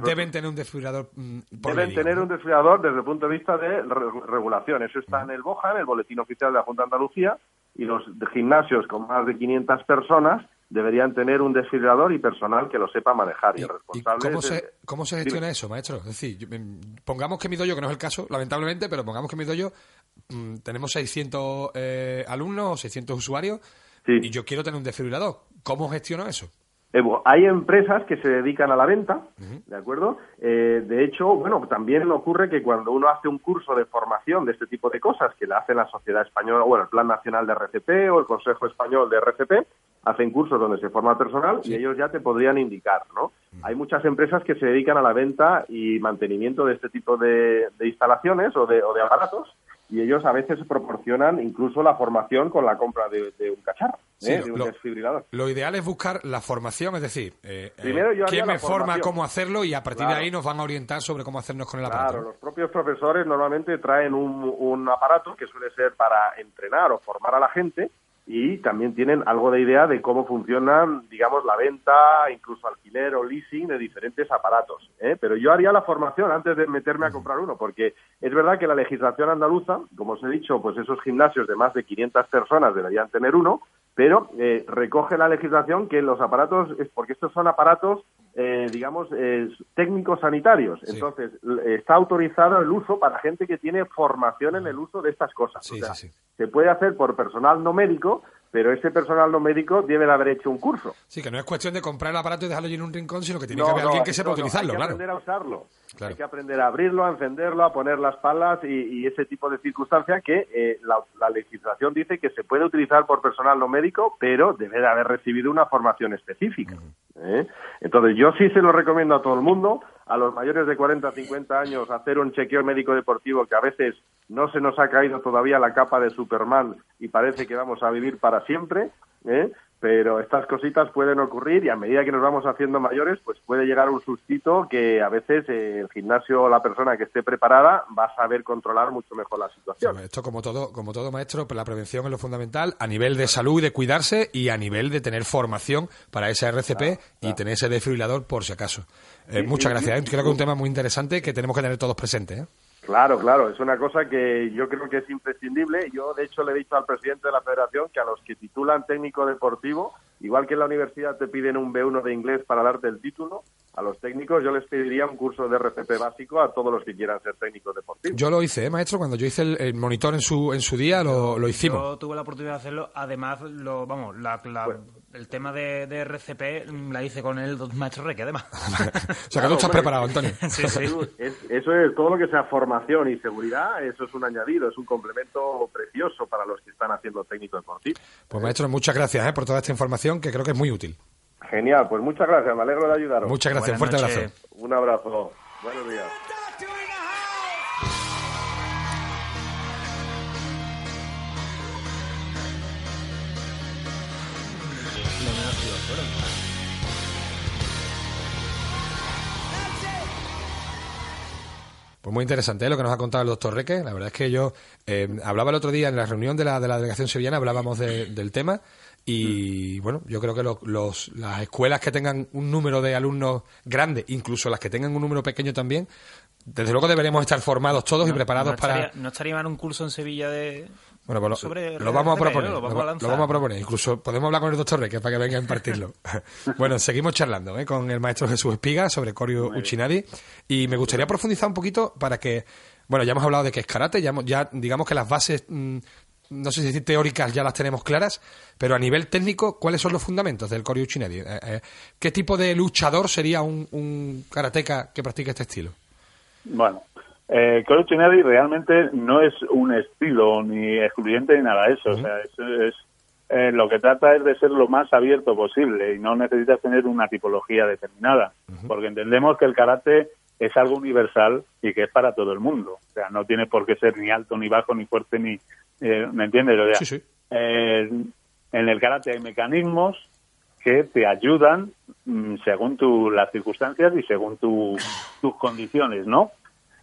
deben tener un desfibrilador. Mm,
deben tener un desfibrilador desde el punto de vista de regulación. Eso está en el BOJA, en el Boletín Oficial de la Junta de Andalucía, y los gimnasios con más de 500 personas deberían tener un desfibrilador y personal que lo sepa manejar. Y, el responsable
cómo, se, ¿Cómo se gestiona eso, maestro? Es decir, pongamos que mi doyo, que no es el caso, lamentablemente, pero pongamos que mi doyo mm, tenemos 600 eh, alumnos o 600 usuarios y yo quiero tener un desfibrilador. ¿Cómo gestiono eso?
Eh, hay empresas que se dedican a la venta, ¿de acuerdo? Eh, de hecho, bueno, también ocurre que cuando uno hace un curso de formación de este tipo de cosas, que le hace la Sociedad Española, bueno, el Plan Nacional de RCP o el Consejo Español de RCP, hacen cursos donde se forma personal y ellos ya te podrían indicar, ¿no? Hay muchas empresas que se dedican a la venta y mantenimiento de este tipo de, instalaciones o de, o de aparatos y ellos a veces proporcionan incluso la formación con la compra de, un cacharro, ¿eh? de un desfibrilador.
Lo ideal es buscar la formación, es decir, eh, eh quién me forma cómo hacerlo y a partir de ahí nos van a orientar sobre cómo hacernos con el aparato.
Claro, los propios profesores normalmente traen un, un aparato que suele ser para entrenar o formar a la gente y también tienen algo de idea de cómo funcionan, digamos, la venta, incluso alquiler o leasing de diferentes aparatos. ¿eh? Pero yo haría la formación antes de meterme a comprar uno, porque es verdad que la legislación andaluza, como os he dicho, pues esos gimnasios de más de 500 personas deberían tener uno, pero eh, recoge la legislación que los aparatos, es porque estos son aparatos, eh, digamos, eh, técnicos sanitarios. Entonces, está autorizado el uso para gente que tiene formación en el uso de estas cosas. se puede hacer por personal no médico, pero ese personal no médico debe de haber hecho un curso.
Sí, que no es cuestión de comprar el aparato y dejarlo en un rincón, sino que tiene que haber alguien que sepa utilizarlo,
hay
que
aprender a usarlo. Hay que aprender a abrirlo, a encenderlo, a poner las palas y, ese tipo de circunstancias que eh, la, legislación dice que se puede utilizar por personal no médico, pero debe de haber recibido una formación específica. ¿eh? Entonces, yo sí se lo recomiendo a todo el mundo, a los mayores de 40 50 años, hacer un chequeo médico deportivo que a veces no se nos ha caído todavía la capa de Superman y parece que vamos a vivir para siempre, ¿eh? Pero estas cositas pueden ocurrir y a medida que nos vamos haciendo mayores, pues puede llegar un sustito que a veces eh, el gimnasio o la persona que esté preparada va a saber controlar mucho mejor la situación.
Esto como todo, como todo maestro, pues la prevención es lo fundamental a nivel de salud y de cuidarse y a nivel de tener formación para ese RCP y tener ese desfibrilador por si acaso. Eh, muchas gracias. ¿eh? Creo que es un tema muy interesante que tenemos que tener todos presentes.
Claro, claro, es una cosa que yo creo que es imprescindible. Yo, de hecho, le he dicho al presidente de la federación que a los que titulan técnico deportivo, igual que en la universidad te piden un B1 de inglés para darte el título, a los técnicos yo les pediría un curso de RCP básico a todos los que quieran ser técnicos deportivos.
Yo lo hice, ¿eh, maestro, cuando yo hice el, monitor en su en su día lo, lo, hicimos.
Yo tuve la oportunidad de hacerlo, además lo vamos, la, el tema de, de, RCP la hice con el maestro Reque, además.
o sea, que tú estás preparado, Antonio.
sí, sí. eso es todo lo que sea formación y seguridad, eso es un añadido, es un complemento precioso para los que están haciendo técnico deportivo.
Pues maestro, muchas gracias ¿eh? por toda esta información que creo que es muy útil.
Genial, pues muchas gracias, me alegro de ayudaros.
Muchas gracias, un fuerte abrazo.
Un abrazo, buenos días.
Pues muy interesante ¿eh? lo que nos ha contado el doctor Reque. La verdad es que yo eh, hablaba el otro día en la reunión de la, de la delegación sevillana, hablábamos del tema y bueno, yo creo que los, las escuelas que tengan un número de alumnos grande, incluso las que tengan un número pequeño también, desde luego deberíamos estar formados todos y preparados para.
¿No estaría mal un curso en Sevilla de.?
Bueno, pues lo, vamos a proponer. Lo vamos a, proponer. Incluso podemos hablar con el doctor Reque para que venga a impartirlo. bueno, seguimos charlando ¿eh? con el maestro Jesús Espiga sobre Corio Uchinadi. Y me gustaría profundizar un poquito para que. Bueno, ya hemos hablado de que es karate, ya, ya digamos que las bases mm, no sé si decir teóricas ya las tenemos claras, pero a nivel técnico, ¿cuáles son los fundamentos del Koryu Uchinadi? Eh, eh, ¿Qué tipo de luchador sería un, un karateca que practica este estilo?
Bueno, eh, Uchinadi realmente no es un estilo ni excluyente ni nada de eso. O sea, es, eh, lo que trata es de ser lo más abierto posible y no necesitas tener una tipología determinada, porque entendemos que el karate es algo universal y que es para todo el mundo. O sea, no tiene por qué ser ni alto, ni bajo, ni fuerte, ni... Eh, ¿Me entiendes? O sea, eh, en el karate hay mecanismos que te ayudan mm, según tu, las circunstancias y según tu, tus condiciones, ¿no?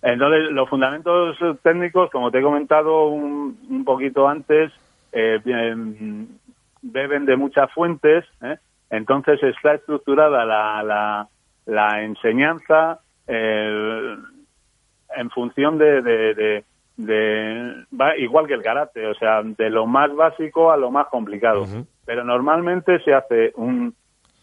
Entonces, los fundamentos técnicos, como te he comentado un, un poquito antes, eh, beben de muchas fuentes, entonces está estructurada la, la, la enseñanza eh, en función de, de va igual que el karate, o sea, de lo más básico a lo más complicado. Pero normalmente se hace un,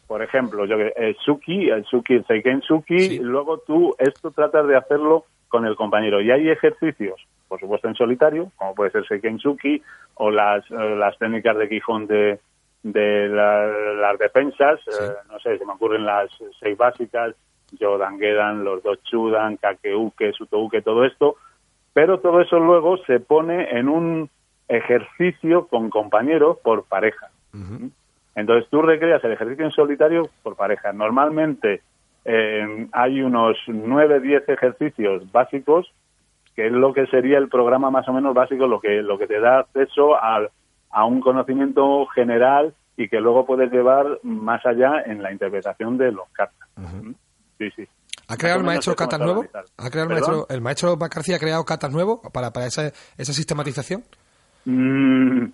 por ejemplo, yo que el suki, el suki, el seiken suki, y luego tú esto tratas de hacerlo con el compañero. Y hay ejercicios, por supuesto en solitario, como puede ser seiken suki o las, eh, las técnicas de Quijón de, de las defensas, eh, no sé, se me ocurren las seis básicas, Yodan Gedan, los dos Chudan, Kakeuke, Sutouke, todo esto, pero todo eso luego se pone en un ejercicio con compañeros por pareja. Entonces tú recreas el ejercicio en solitario por pareja. Normalmente eh, hay unos 9, 10 ejercicios básicos, que es lo que sería el programa más o menos básico, lo que, lo que te da acceso a, a un conocimiento general y que luego puedes llevar más allá en la interpretación de los cartas. Sí, sí.
¿Ha creado el maestro catas nuevo? ¿Ha creado el maestro, el maestro ha creado catas nuevos para, para esa, esa sistematización?
Mm,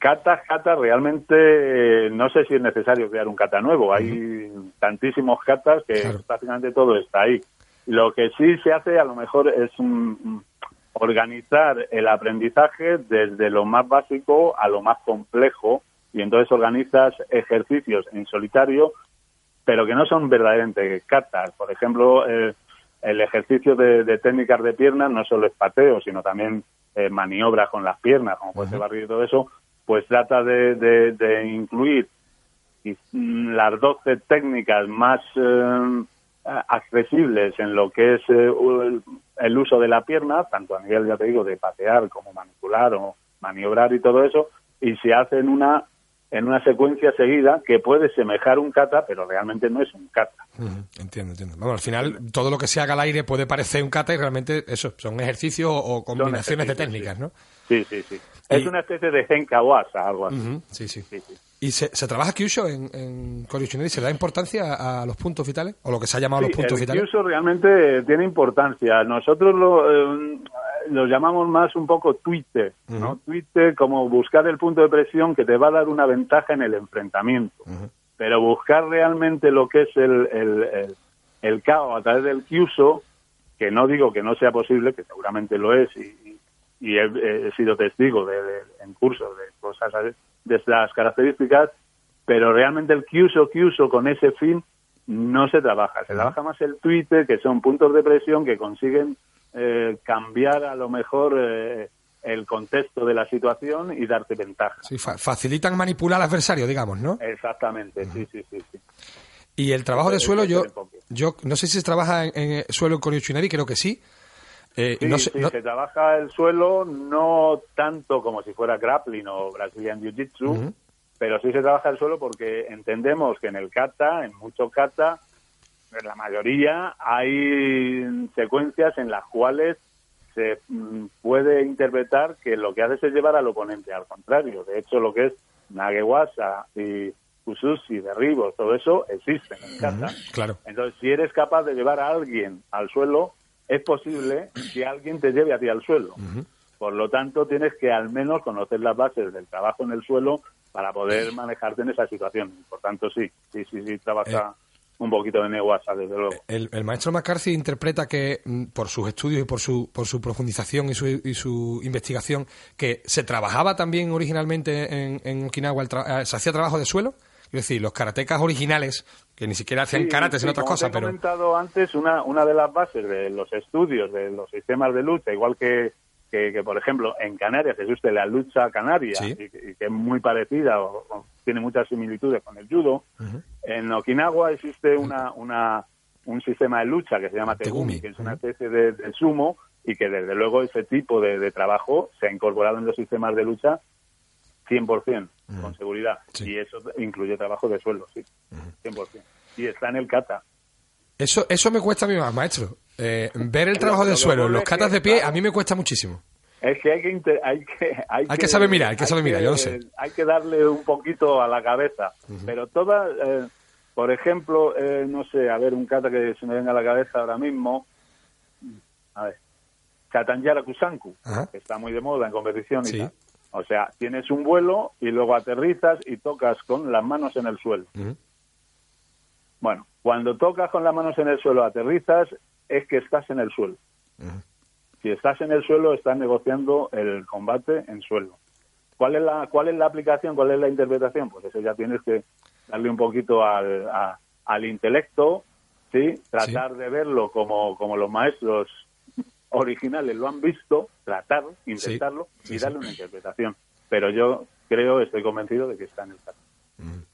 catas, catas, realmente no sé si es necesario crear un cata nuevo. Hay tantísimos catas que prácticamente todo está ahí. Lo que sí se hace a lo mejor es organizar el aprendizaje desde lo más básico a lo más complejo y entonces organizas ejercicios en solitario pero que no son verdaderamente catas. Por ejemplo, eh, el ejercicio de, técnicas de piernas no solo es pateo, sino también eh, maniobras con las piernas, como puede ser barrio y todo eso, pues trata de, incluir mm, las 12 técnicas más eh, accesibles en lo que es el, uso de la pierna, tanto a nivel, ya te digo, de patear como manipular o maniobrar y todo eso, y se hace en una en una secuencia seguida que puede semejar un kata, pero realmente no es un kata.
entiendo, entiendo. Bueno, al final todo lo que se haga al aire puede parecer un kata y realmente eso son ejercicios o combinaciones de técnicas, ¿no?
Sí, sí, sí. Es una especie de genkawasa, algo así.
sí, sí, ¿Y se, trabaja Kyusho en, en ¿Se da importancia a, los puntos vitales? ¿O lo que se ha llamado los puntos
el
vitales?
Kyusho realmente tiene importancia. Nosotros lo, eh, lo llamamos más un poco Twitter, ¿no? Twitter como buscar el punto de presión que te va a dar una ventaja en el enfrentamiento. Pero buscar realmente lo que es el, el, el, caos a través del Kyuso, que no digo que no sea posible, que seguramente lo es, y, y he, sido testigo de, en cursos de cosas de estas características, pero realmente el Kyuso, Kyuso con ese fin no se trabaja. Se trabaja más el Twitter, que son puntos de presión que consiguen eh, cambiar a lo mejor eh, el contexto de la situación y darte ventaja.
Sí, facilitan manipular al adversario, digamos, ¿no?
Exactamente, sí, sí, sí,
Y el trabajo de suelo, yo, yo no sé si se trabaja en, suelo con Yoshinari, creo que sí.
Eh, sí, no se, se trabaja el suelo no tanto como si fuera grappling o Brazilian Jiu-Jitsu, pero sí se trabaja el suelo porque entendemos que en el kata, en mucho kata, en la mayoría hay secuencias en las cuales se mm, puede interpretar que lo que haces es llevar al oponente al contrario. De hecho, lo que es Nagewasa y y derribos, todo eso existe en casa.
claro.
Entonces, si eres capaz de llevar a alguien al suelo, es posible que alguien te lleve a ti al suelo. Por lo tanto, tienes que al menos conocer las bases del trabajo en el suelo para poder manejarte en esa situación. Por tanto, sí, sí, sí, sí, trabaja. Eh, un poquito de neguasa, desde luego.
El, maestro McCarthy interpreta que, mm, por sus estudios y por su, por su profundización y su, y su investigación, que se trabajaba también originalmente en, en Okinawa, eh, se hacía trabajo de suelo. Es decir, los karatecas originales, que ni siquiera hacían karate, sino otras cosas, pero...
he comentado antes, una, una de las bases de los estudios de los sistemas de lucha, igual que que, por ejemplo, en Canarias existe la lucha canaria y, que es muy parecida o, tiene muchas similitudes con el judo. En Okinawa existe una, una, un sistema de lucha que se llama Tegumi, que es una especie de, sumo y que desde luego ese tipo de, trabajo se ha incorporado en los sistemas de lucha 100%, con seguridad. Y eso incluye trabajo de suelo, sí, 100%. Y está en el kata.
Eso, eso me cuesta a mí más, maestro. Eh, ver el trabajo del suelo, los catas de pie, a mí me cuesta muchísimo.
Es que hay que, hay que,
hay, que, saber mirar, hay que saber mirar, yo lo sé.
Hay que darle un poquito a la cabeza. Pero todas, eh, por ejemplo, eh, no sé, a ver, un kata que se me venga a la cabeza ahora mismo. A ver, Katanyara Kusanku, que está muy de moda en competición y tal. O sea, tienes un vuelo y luego aterrizas y tocas con las manos en el suelo. Bueno, cuando tocas con las manos en el suelo, aterrizas, es que estás en el suelo. Si estás en el suelo, estás negociando el combate en suelo. ¿Cuál es la, cuál es la aplicación? ¿Cuál es la interpretación? Pues eso ya tienes que darle un poquito al, al intelecto, ¿sí? Tratar de verlo como, como los maestros originales lo han visto, tratar, intentarlo y darle una interpretación. Pero yo creo, estoy convencido de que está en el caso.
Mm.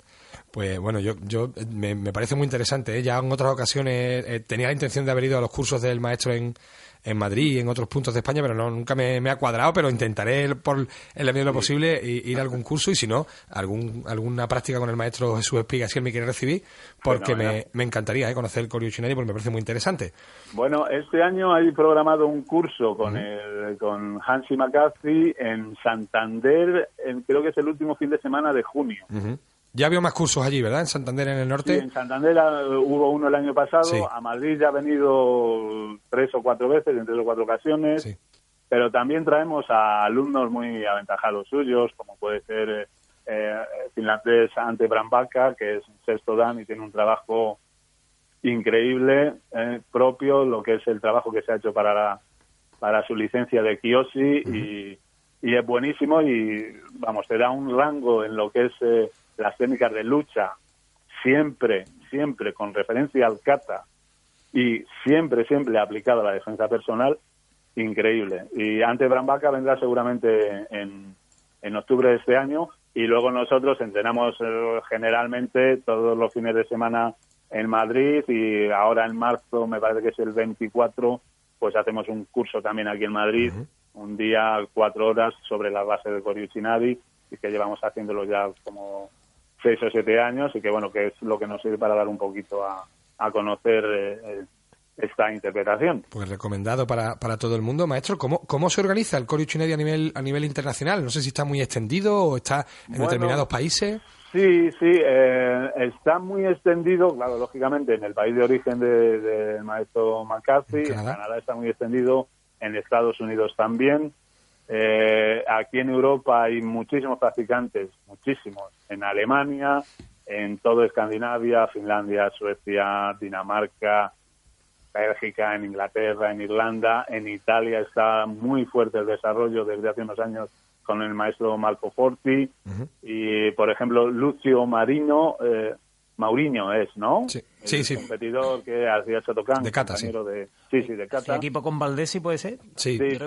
Pues bueno, yo, yo me, parece muy interesante. ¿eh? Ya en otras ocasiones eh, tenía la intención de haber ido a los cursos del maestro en, en Madrid y en otros puntos de España, pero no, nunca me, ha cuadrado, pero intentaré por el medio de lo posible ir a algún curso y si no, algún, alguna práctica con el maestro Jesús Espiga si él me quiere recibir, porque me, me, encantaría ¿eh? conocer el Corio Chinari porque me parece muy interesante.
Bueno, este año hay programado un curso con, el, con Hansi McCarthy en Santander, creo que es el último fin de semana de junio.
Ya había más cursos allí, ¿verdad? En Santander, en el norte.
Sí, en Santander ah, hubo uno el año pasado. A Madrid ya ha venido tres o cuatro veces, en tres o cuatro ocasiones. Pero también traemos a alumnos muy aventajados suyos, como puede ser eh, eh finlandés Ante Brambaka, que es un sexto dan y tiene un trabajo increíble, eh, propio, lo que es el trabajo que se ha hecho para, para su licencia de Kiyoshi y, y, es buenísimo y, vamos, te da un rango en lo que es... Eh, las técnicas de lucha, siempre, siempre con referencia al kata y siempre, siempre aplicado a la defensa personal, increíble. Y ante Brambaca vendrá seguramente en, en octubre de este año y luego nosotros entrenamos eh, generalmente todos los fines de semana en Madrid y ahora en marzo, me parece que es el 24, pues hacemos un curso también aquí en Madrid, un día, cuatro horas sobre la base de Coriuchinadi y que llevamos haciéndolo ya como seis o siete años y que bueno que es lo que nos sirve para dar un poquito a, a conocer eh, esta interpretación.
Pues recomendado para, para todo el mundo, maestro. ¿Cómo, cómo se organiza el Coriuchineri a nivel a nivel internacional? No sé si está muy extendido o está en determinados países.
Sí, sí, eh, está muy extendido, claro, lógicamente en el país de origen del de maestro McCarthy, en Canadá está muy extendido, en Estados Unidos también. Eh, aquí en Europa hay muchísimos practicantes, muchísimos. En Alemania, en todo Escandinavia, Finlandia, Suecia, Dinamarca, Bélgica, en Inglaterra, en Irlanda, en Italia está muy fuerte el desarrollo desde hace unos años con el maestro Marco Forti y, por ejemplo, Lucio Marino, eh, Mauriño es, ¿no?
Sí, sí, sí.
competidor que hacía Chotocán.
De Cata, sí.
De, sí, sí, de Cata.
equipo con Valdesi puede ser?
Sí,
sí,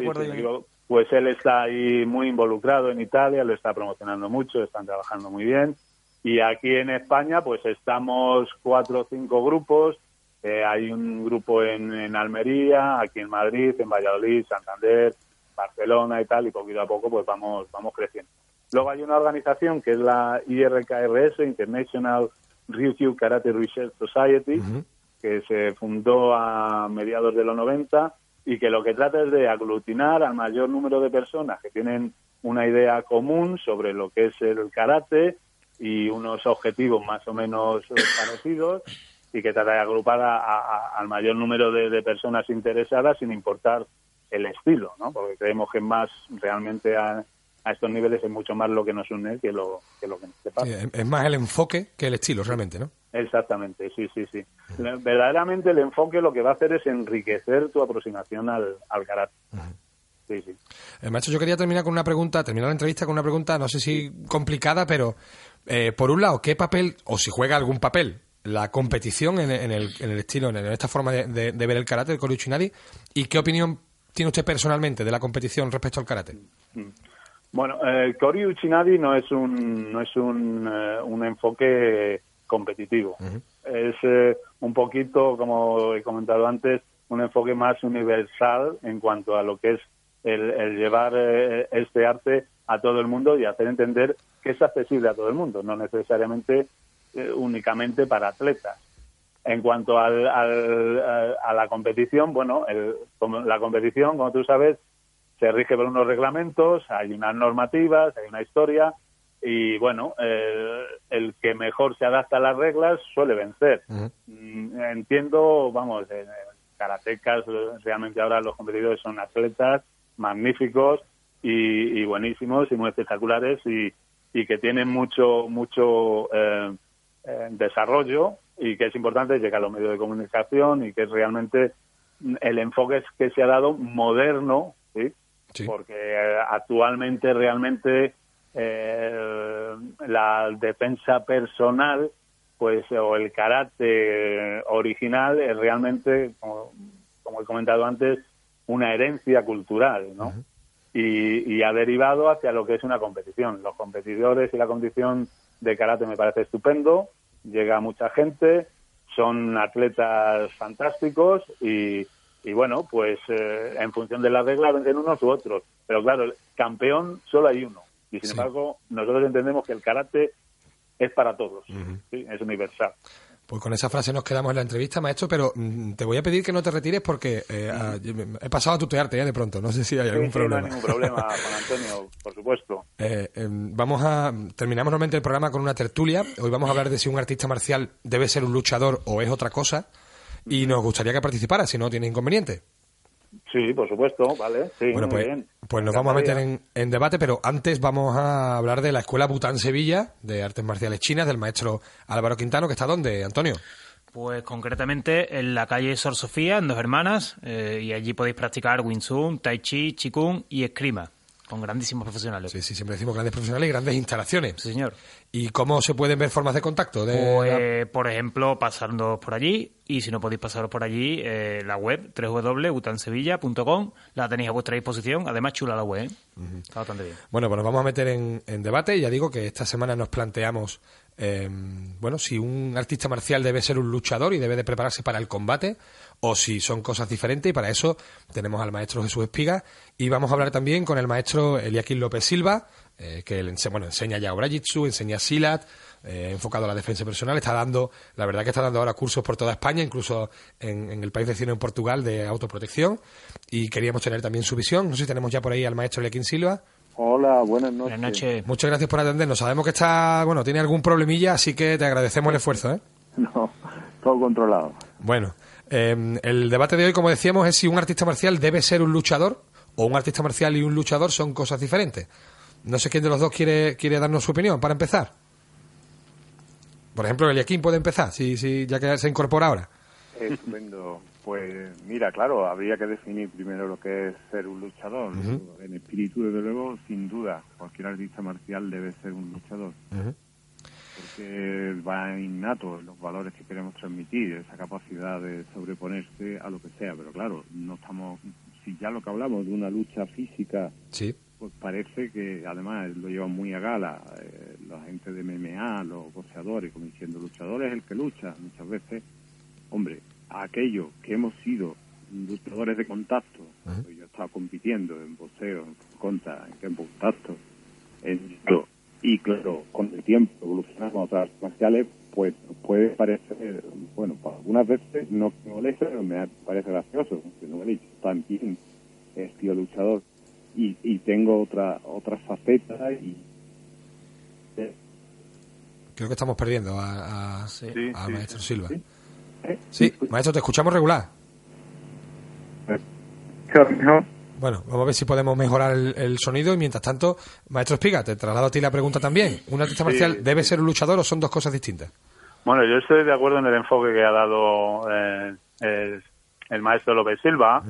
pues él está ahí muy involucrado en Italia, lo está promocionando mucho, están trabajando muy bien. Y aquí en España, pues estamos cuatro o cinco grupos. Eh, hay un grupo en, en, Almería, aquí en Madrid, en Valladolid, Santander, Barcelona y tal, y poquito a poco pues vamos, vamos creciendo. Luego hay una organización que es la IRKRS, International Ryukyu Karate Research Society, que se fundó a mediados de los 90 y que lo que trata es de aglutinar al mayor número de personas que tienen una idea común sobre lo que es el karate y unos objetivos más o menos parecidos y que trata de agrupar al mayor número de, personas interesadas sin importar el estilo, ¿no? Porque creemos que más realmente a, estos niveles es mucho más lo que nos une que lo que, lo que nos separa.
es más el enfoque que el estilo, realmente, ¿no?
Exactamente, sí, sí, sí. Verdaderamente el enfoque lo que va a hacer es enriquecer tu aproximación al, al carácter. Sí, sí.
Eh, macho, yo quería terminar con una pregunta, terminar la entrevista con una pregunta, no sé si complicada, pero eh, por un lado, ¿qué papel, o si juega algún papel, la competición en, el, en el, estilo, en, esta forma de, ver el karate, el Chinadi, y qué opinión tiene usted personalmente de la competición respecto al karate? Mm.
Bueno, el eh, Chinadi no es un, no es un, un enfoque competitivo. Es eh, un poquito, como he comentado antes, un enfoque más universal en cuanto a lo que es el, llevar eh, este arte a todo el mundo y hacer entender que es accesible a todo el mundo, no necesariamente eh, únicamente para atletas. En cuanto al, a la competición, bueno, la competición, como tú sabes, se rige por unos reglamentos, hay unas normativas, hay una historia, y bueno, el que mejor se adapta a las reglas suele vencer. Mm, entiendo, vamos, en, karatecas realmente ahora los competidores son atletas magníficos y, buenísimos y muy espectaculares y, y que tienen mucho mucho eh, eh, desarrollo y que es importante llegar a los medios de comunicación y que realmente el enfoque que se ha dado moderno, ¿sí? Porque eh, actualmente realmente eh, la defensa personal, pues, o el carácter original es realmente, como, he comentado antes, una herencia cultural, ¿no? y, y, ha derivado hacia lo que es una competición. Los competidores y la condición de karate me parece estupendo, llega mucha gente, son atletas fantásticos y, y bueno, pues eh, en función de las reglas vencen unos u otros. Pero claro, el campeón solo hay uno. Y sin embargo, nosotros entendemos que el karate es para todos, es universal.
Pues con esa frase nos quedamos en la entrevista, maestro, pero mm, te voy a pedir que no te retires porque eh, ah, he pasado a tutearte ya de pronto, no sé si hay algún problema.
No hay ningún problema, Juan Antonio, por supuesto.
Eh, em, vamos a, terminamos nuevamente el programa con una tertulia, hoy vamos a hablar de si un artista marcial debe ser un luchador o es otra cosa, y nos gustaría que participara, si no tiene inconveniente.
Sí, por supuesto, vale. Sí,
bueno, pues, pues nos vamos a meter en, debate, pero antes vamos a hablar de la Escuela Bután Sevilla de Artes Marciales Chinas del maestro Álvaro Quintano, que está dónde, Antonio.
Pues concretamente en la calle Sor Sofía, en Dos Hermanas, eh, y allí podéis practicar Wing Chun, Tai Chi, Qigong y Escrima con grandísimos profesionales.
Sí, sí, siempre decimos grandes profesionales y grandes instalaciones.
Sí, señor.
¿Y cómo se pueden ver formas de contacto?
pues, por ejemplo, pasando por allí, y si no podéis pasaros por allí, eh, la web www.utansevilla.com la tenéis a vuestra disposición. Además, chula la web, ¿eh? está bastante bien.
Bueno, pues nos vamos a meter en, en debate. Ya digo que esta semana nos planteamos eh, bueno, si un artista marcial debe ser un luchador y debe de prepararse para el combate, o si son cosas diferentes, y para eso tenemos al maestro Jesús Espiga, y vamos a hablar también con el maestro Eliaquín López Silva, eh, que bueno, enseña ya Obrajitsu, enseña Silat, eh, enfocado a la defensa personal, está dando, la verdad que está dando ahora cursos por toda España, incluso en, el país vecino en Portugal, de autoprotección, y queríamos tener también su visión. No sé si tenemos ya por ahí al maestro Eliaquín Silva.
Hola, buenas noches.
Buenas noches.
Muchas gracias por atendernos. Sabemos que está, bueno, tiene algún problemilla, así que te agradecemos el esfuerzo, ¿eh?
No, todo controlado.
Bueno, em, el debate de hoy, como decíamos, es si un artista marcial debe ser un luchador o un artista marcial y un luchador son cosas diferentes. No sé quién de los dos quiere, quiere darnos su opinión para empezar. Por ejemplo, Eliaquín puede empezar, si, si, ya que se incorpora ahora.
Estupendo. Pues mira, claro, habría que definir primero lo que es ser un luchador. En espíritu, desde luego, sin duda, cualquier artista marcial debe ser un luchador. Porque va innato en los valores que queremos transmitir, esa capacidad de sobreponerse a lo que sea. Pero claro, no estamos, si ya lo que hablamos de una lucha física, pues parece que además lo llevan muy a gala eh, la gente de MMA, los boxeadores, como diciendo, luchador es el que lucha. Muchas veces, hombre, aquello que hemos sido luchadores de contacto, pues yo estaba compitiendo en boxeo, en contra, en tiempo contacto, en y claro, con el tiempo evolucionamos a otras marciales, pues puede parecer, bueno, algunas veces no me molesta, pero me parece gracioso, porque no me he dicho, también he sido luchador y, y tengo otra otra faceta y
creo que estamos perdiendo a, a, Maestro Silva. Sí, maestro, te escuchamos regular. Bueno, vamos a ver si podemos mejorar el, sonido y mientras tanto, maestro Espiga, te traslado a ti la pregunta también. ¿Un artista marcial debe ser un luchador o son dos cosas distintas?
Bueno, yo estoy de acuerdo en el enfoque que ha dado eh, el, maestro López Silva.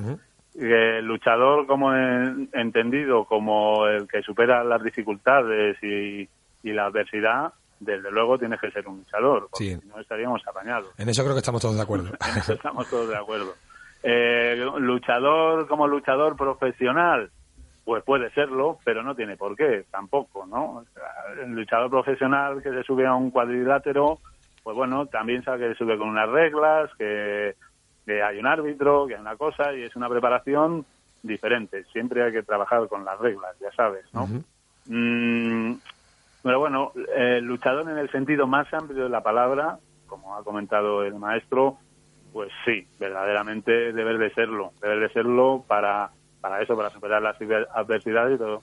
el luchador, como he entendido, como el que supera las dificultades y la adversidad, desde luego tienes que ser un luchador, porque si no estaríamos apañados.
En eso creo que estamos todos de acuerdo.
estamos todos de acuerdo. Eh, luchador como luchador profesional, pues puede serlo, pero no tiene por qué, tampoco, ¿no? el luchador profesional que se sube a un cuadrilátero, pues bueno, también sabe que se sube con unas reglas, que, hay un árbitro, que hay una cosa, y es una preparación diferente. Siempre hay que trabajar con las reglas, ya sabes, ¿no? Pero bueno, el luchador en el sentido más amplio de la palabra, como ha comentado el maestro, pues sí, verdaderamente debe de serlo, debe de serlo para, para eso, para superar las adversidades y todo.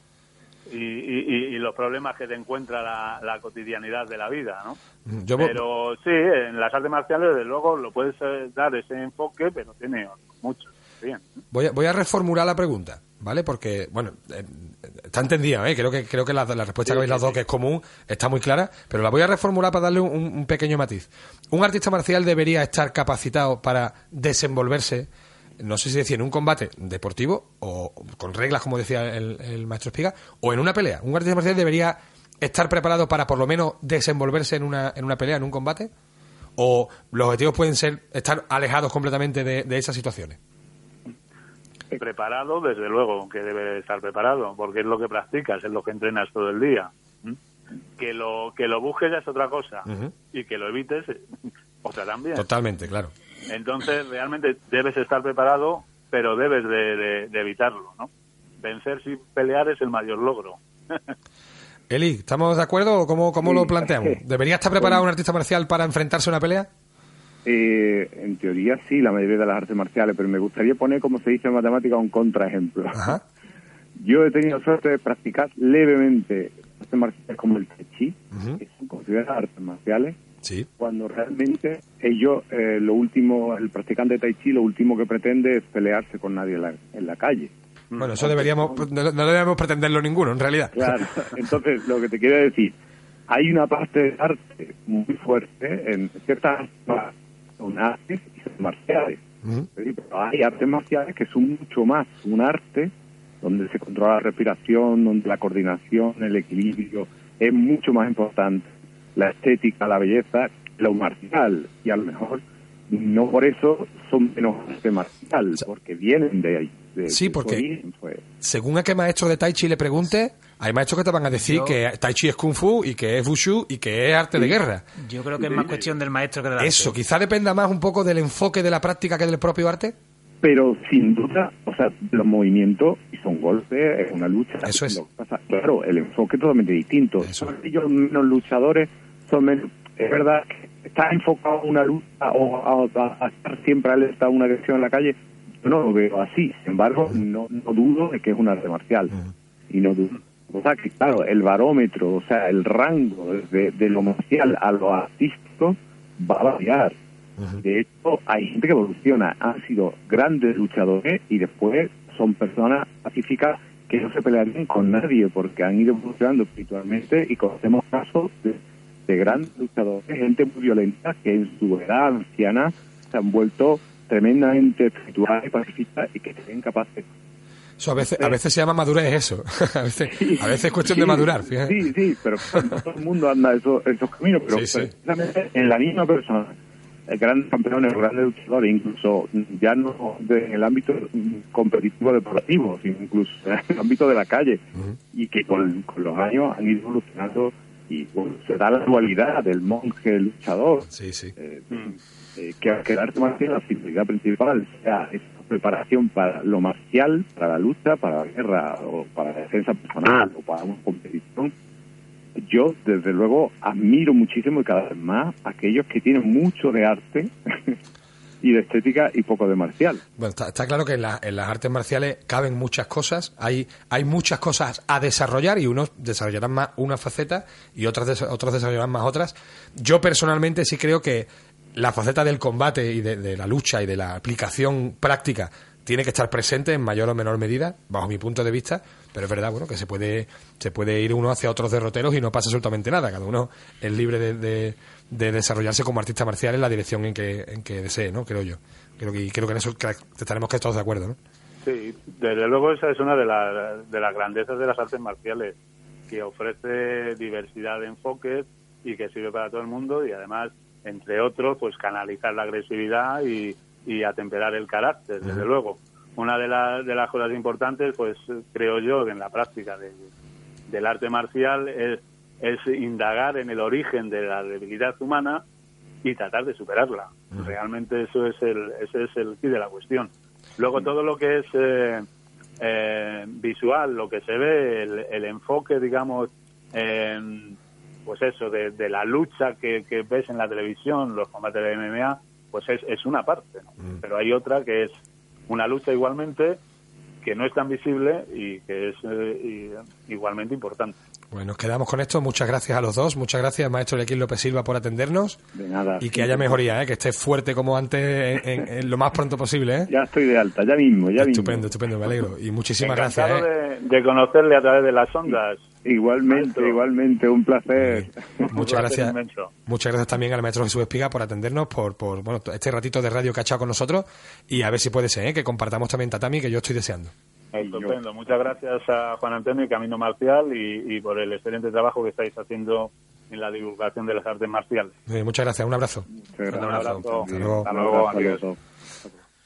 Y, los problemas que te encuentra la, cotidianidad de la vida, ¿no? pero sí, en las artes marciales, desde luego, lo puedes eh, dar ese enfoque, pero tiene mucho. Bien.
Voy, a, voy a reformular la pregunta. ¿vale? Porque, bueno, eh, está entendida, ¿eh? Creo que, creo que la, respuesta que habéis dado, que es común, está muy clara, pero la voy a reformular para darle un, pequeño matiz. Un artista marcial debería estar capacitado para desenvolverse no sé si decía en un combate deportivo o con reglas, como decía el, el maestro Espiga, o en una pelea. ¿Un artista marcial debería estar preparado para por lo menos desenvolverse en una, en una pelea, en un combate? ¿O los objetivos pueden ser estar alejados completamente de, de esas situaciones?
Preparado, desde luego, que debe estar preparado, porque es lo que practicas, es lo que entrenas todo el día. Que lo que lo busques ya es otra cosa y que lo evites otra también.
Totalmente, claro.
Entonces, realmente debes estar preparado, pero debes de, de- de evitarlo, ¿no? Vencer sin pelear es el mayor logro.
Eli, ¿estamos de acuerdo o cómo, cómo
Sí,
lo planteamos?
es que-
¿Debería estar preparado un artista marcial para enfrentarse a una pelea?
Eh, en teoría sí, la mayoría de las artes marciales, pero me gustaría poner, como se dice en matemática, un contraejemplo.
Ajá.
Yo he tenido suerte de practicar levemente artes marciales como el Tai Chi,
Ujú.
que son consideradas artes marciales,
Sí.
cuando realmente ellos, eh, lo último, el practicante de Tai Chi, lo último que pretende es pelearse con nadie en la, en la calle.
Bueno, eso deberíamos, no, no debemos pretenderlo ninguno, en realidad.
Claro, entonces lo que te quiero decir, hay una parte de arte muy fuerte en ciertas artes, son artes y son marciales.
Ujú.
Sí, pero hay artes marciales que son mucho más un arte donde se controla la respiración, donde la coordinación, el equilibrio es mucho más importante. La estética, la belleza, lo marcial y a lo mejor no por eso son menos arte marcial, porque vienen de ahí. de-
Sí,
de
porque-
origen, pues.
Según a qué maestro de Tai Chi le pregunte, hay maestros que te van a decir
Yo-
que Tai Chi es Kung Fu y que es Wushu y que es arte de guerra.
Yo creo que es más cuestión del maestro que del arte.
Eso, quizá dependa más un poco del enfoque de la práctica que del propio arte.
Pero sin duda, o sea, los movimientos y son golpes, es una lucha.
Eso es.
Lo que pasa- claro, el enfoque es totalmente distinto.
Eso.
Son ellos menos luchadores, son menos, es verdad que está enfocado a una lucha o a estar siempre alerta a una agresión en la calle. Yo no lo veo así. Sin embargo, no, no dudo de que es un arte marcial. Y no dudo. O sea, que claro, el barómetro, o sea, el rango de, de lo marcial a lo artístico va a variar. De hecho, hay gente que evoluciona, han sido grandes luchadores y después son personas pacíficas que no se pelearían con nadie porque han ido evolucionando espiritualmente y conocemos casos de, de grandes luchadores, gente muy violenta que en su edad anciana se han vuelto tremendamente espirituales y pacifistas y que serían capaces
Eso a veces, a veces se llama madurez eso. a, veces, a veces es cuestión de madurar. fíjate.
Sí, sí, pero todo el mundo anda esos, esos caminos, pero
Sí, sí.
precisamente en la misma persona, grandes campeones, grandes luchadores, incluso ya no de- en el ámbito competitivo deportivo, sino incluso en el ámbito de la calle, y que con, con los años han ido evolucionando y bueno, se da la dualidad del monje luchador,
Sí, sí.
eh, eh, que, que el arte marcial, la finalidad principal sea esa preparación para lo marcial, para la lucha, para la guerra o para la defensa personal o para una competición. Yo, desde luego, admiro muchísimo y cada vez más a aquellos que tienen mucho de arte y de estética y poco de marcial.
Bueno, está, está claro que en, la- en las artes marciales caben muchas cosas, hay, hay muchas cosas a desarrollar y unos desarrollarán más una faceta y otras des- otros desarrollarán más otras. Yo personalmente sí creo que la faceta del combate y de, de la lucha y de la aplicación práctica tiene que estar presente en mayor o menor medida, bajo mi punto de vista, pero es verdad, bueno, que se puede, se puede ir uno hacia otros derroteros y no pasa absolutamente nada. Cada uno es libre de, de- de desarrollarse como artista marcial en la dirección en que, desee, ¿no? Creo yo. Creo que, creo que en eso estaremos que todos de acuerdo, ¿no?
Sí, desde luego esa es una de, de las grandezas de las artes marciales, que ofrece diversidad de enfoques y que sirve para todo el mundo y además, entre otros, pues canalizar la agresividad y, y atemperar el carácter, desde luego. Una de, las de las cosas importantes, pues creo yo, en la práctica de- del arte marcial es, es indagar en el origen de la debilidad humana y tratar de superarla. Realmente eso es el, ese es el quid de la cuestión. Luego todo lo que es eh, eh, visual, lo que se ve, el, el enfoque, digamos, eh, pues eso, de, de la lucha que, que ves en la televisión, los combates de MMA, pues es, es una parte, ¿no? pero hay otra que es una lucha igualmente que no es tan visible y que es eh, y- igualmente importante.
Bueno, nos quedamos con esto. Muchas gracias a los dos. Muchas gracias, maestro Lequín López Silva, por atendernos.
De nada.
Y que haya mejoría, ¿eh? que esté fuerte como antes en, en lo más pronto posible. ¿eh?
Ya estoy de alta, ya mismo, ya
Estupendo,
mismo.
estupendo, me alegro. Y muchísimas
Encantado
gracias. ¿eh?
de, de conocerle a través de las ondas.
Igualmente,
Maestro.
igualmente, un placer.
Muchas
Un placer
gracias.
inmenso.
Muchas gracias también al maestro Jesús Espiga por atendernos, por, por bueno, este ratito de radio que ha echado con nosotros. Y a ver si puede ser, ¿eh? que compartamos también Tatami, que yo estoy deseando.
Estupendo. Muchas gracias a Juan Antonio y Camino Marcial y, y por el excelente trabajo que estáis haciendo en la divulgación de las artes marciales.
Eh, muchas gracias, un abrazo.
Un abrazo.
Hasta luego.
Hasta luego, adiós.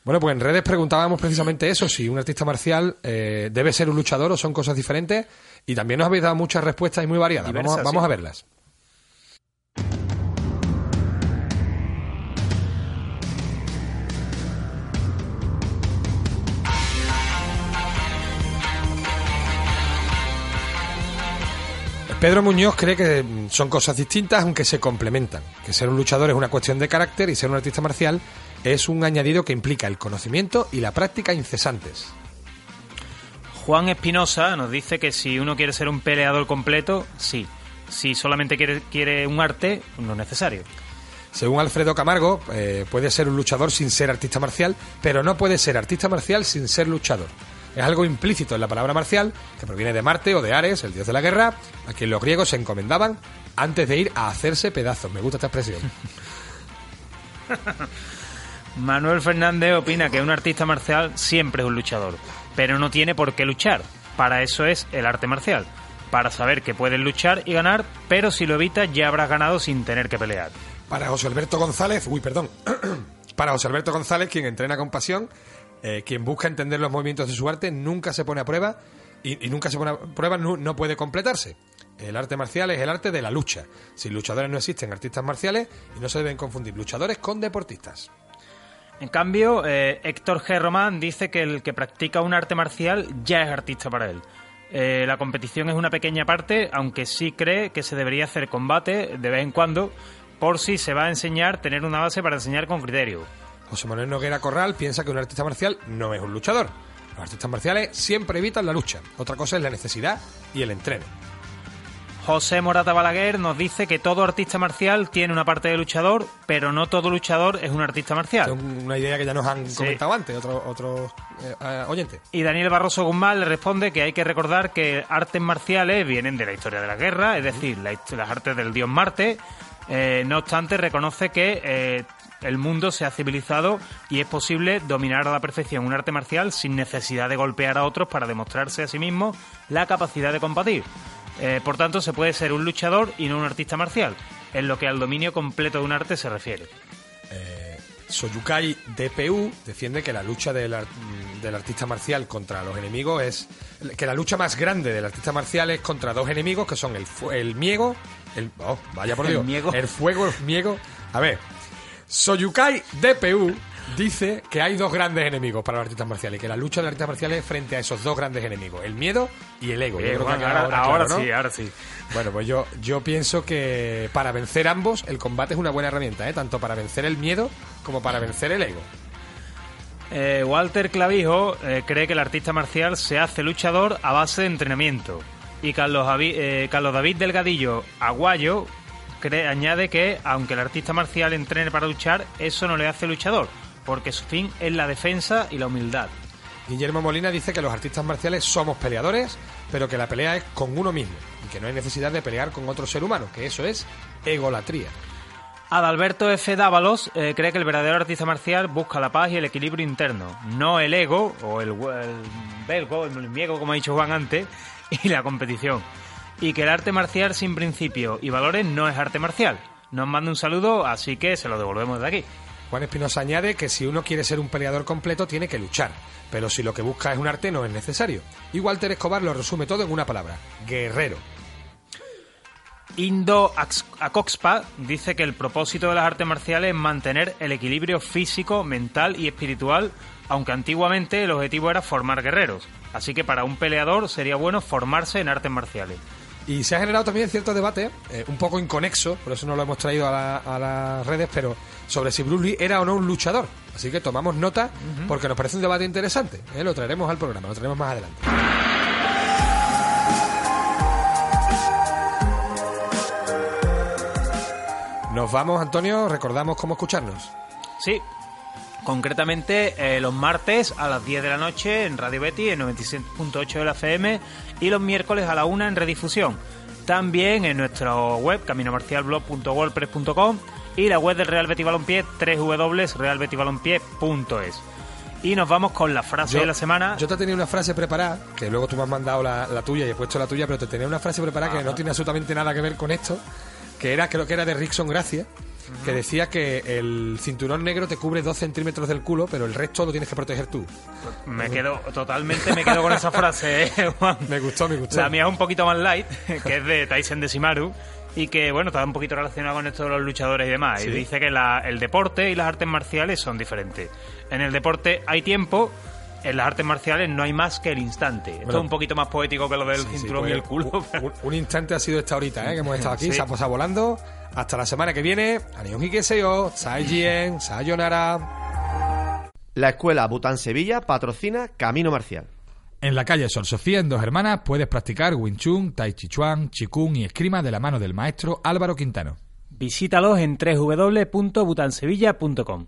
Bueno, pues en redes preguntábamos precisamente eso, si un artista marcial eh, debe ser un luchador o son cosas diferentes. Y también nos habéis dado muchas respuestas y muy variadas. Vamos, vamos
sí.
a verlas. Pedro Muñoz cree que son cosas distintas aunque se complementan, que ser un luchador es una cuestión de carácter y ser un artista marcial es un añadido que implica el conocimiento y la práctica incesantes.
Juan Espinosa nos dice que si uno quiere ser un peleador completo, sí. Si solamente quiere, quiere un arte, no es necesario.
Según Alfredo Camargo, eh, puede ser un luchador sin ser artista marcial, pero no puede ser artista marcial sin ser luchador. Es algo implícito en la palabra marcial, que proviene de Marte o de Ares, el dios de la guerra, a quien los griegos se encomendaban antes de ir a hacerse pedazos. Me gusta esta expresión.
Manuel Fernández opina que un artista marcial siempre es un luchador, pero no tiene por qué luchar. Para eso es el arte marcial, para saber que puedes luchar y ganar, pero si lo evitas ya habrás ganado sin tener que pelear.
Para José Alberto González, uy, perdón. Para José Alberto González, quien entrena con pasión, eh, quien busca entender los movimientos de su arte, nunca se pone a prueba y, nunca se pone a prueba, no, no puede completarse. El arte marcial es el arte de la lucha. Sin luchadores no existen artistas marciales y no se deben confundir luchadores con deportistas.
En cambio, eh, Héctor G. Román dice que el que practica un arte marcial ya es artista para él. Eh, la competición es una pequeña parte, aunque sí cree que se debería hacer combate de vez en cuando, por si se va a enseñar, tener una base para enseñar con criterio.
José Manuel Noguera Corral piensa que un artista marcial no es un luchador. Los artistas marciales siempre evitan la lucha. Otra cosa es la necesidad y el entreno.
José Morata Balaguer nos dice que todo artista marcial tiene una parte de luchador, pero no todo luchador es un artista marcial.
es una idea que ya nos han
Sí.
comentado antes, otros otro, oyentes.
Y Daniel Barroso Guzmán le responde que hay que recordar que artes marciales vienen de la historia de la guerra, es decir, la las artes del dios Marte. Eh, no obstante, reconoce que eh, el mundo se ha civilizado y es posible dominar a la perfección un arte marcial sin necesidad de golpear a otros para demostrarse a sí mismo la capacidad de combatir. Eh, por tanto, se puede ser un luchador y no un artista marcial, en lo que al dominio completo de un arte se refiere.
Soyukai DPU defiende que la lucha del, ar- del artista marcial contra los enemigos es. que la lucha más grande del artista marcial es contra dos enemigos que son el, fu- el miego. El, oh, vaya por
El
Dios.
miego.
El fuego, el miego. A ver. Soyukai DPU dice que hay dos grandes enemigos para los artistas marciales y que la lucha del artista marcial es frente a esos dos grandes enemigos, el miedo y el ego. Yo
Eh,
creo que
ahora,
ahora
ahora
claro, ¿no?
sí, ahora sí.
Bueno, pues yo, yo pienso que para vencer ambos, el combate es una buena herramienta, ¿eh? tanto para vencer el miedo como para vencer el ego.
Eh, Walter Clavijo eh, cree que el artista marcial se hace luchador a base de entrenamiento. Y Carlos, eh, Carlos David Delgadillo Aguayo cree- añade que, aunque el artista marcial entrene para luchar, eso no le hace luchador, porque su fin es la defensa y la humildad.
Guillermo Molina dice que los artistas marciales somos peleadores, pero que la pelea es con uno mismo y que no hay necesidad de pelear con otro ser humano, que eso es egolatría.
Adalberto F. Dávalos eh, cree que el verdadero artista marcial busca la paz y el equilibrio interno, no el ego o el, el belgo, el miego, como ha dicho Juan antes, y la competición. Y que el arte marcial sin principio y valores no es arte marcial. Nos manda un saludo, así que se lo devolvemos de aquí.
Juan Espinosa añade que si uno quiere ser un peleador completo tiene que luchar, pero si lo que busca es un arte no es necesario. Y Walter Escobar lo resume todo en una palabra, guerrero.
Indo Acoxpa dice que el propósito de las artes marciales es mantener el equilibrio físico, mental y espiritual, aunque antiguamente el objetivo era formar guerreros. Así que para un peleador sería bueno formarse en artes marciales.
Y se ha generado también cierto debate, eh, un poco inconexo, por eso no lo hemos traído a, la, las redes, pero sobre si Bruce Lee era o no un luchador. Así que tomamos nota porque nos parece un debate interesante. ¿eh? Lo traeremos al programa, lo traeremos más adelante. Nos vamos, Antonio, recordamos cómo escucharnos.
Sí, concretamente eh, los martes a las 10 de la noche en Radio Betty, en 96.8 de la FM, y los miércoles a la 1 en redifusión. También en nuestra web, caminomarcialblog.wordpress.com y la web del Real Betis Balompié, www.realbetibalompié.es. Y nos vamos con la frase de la semana.
Yo te tenía una frase preparada, que luego tú me has mandado la, tuya y he puesto la tuya, pero te tenía una frase preparada que no tiene absolutamente nada que ver con esto, que era, creo que era de Rickson Gracia, que decía que el cinturón negro te cubre dos centímetros del culo, pero el resto lo tienes que proteger tú.
Me quedo, totalmente me quedo con esa frase, ¿eh, Juan.
Me gustó, me gustó.
La mía es un poquito más light, que es de Tyson Decimaru y que bueno está un poquito relacionado con esto de los luchadores y demás. Y dice que el deporte y las artes marciales son diferentes. En el deporte hay tiempo, en las artes marciales no hay más que el instante. Esto es un poquito más poético que lo del cinturón y el pues, culo.
Un, instante ha sido esta horita, ¿eh? que hemos estado aquí, se ha pasado volando. Hasta la semana que viene. Anion Hikeseo, Saijien, Sayonara.
La escuela Bután Sevilla patrocina Camino Marcial.
En la calle Sol Sofía, en Dos Hermanas, puedes practicar Wing Chun, Tai Chi Chuan, Chikung y escrima de la mano del maestro Álvaro Quintano.
Visítalos en www.butansevilla.com.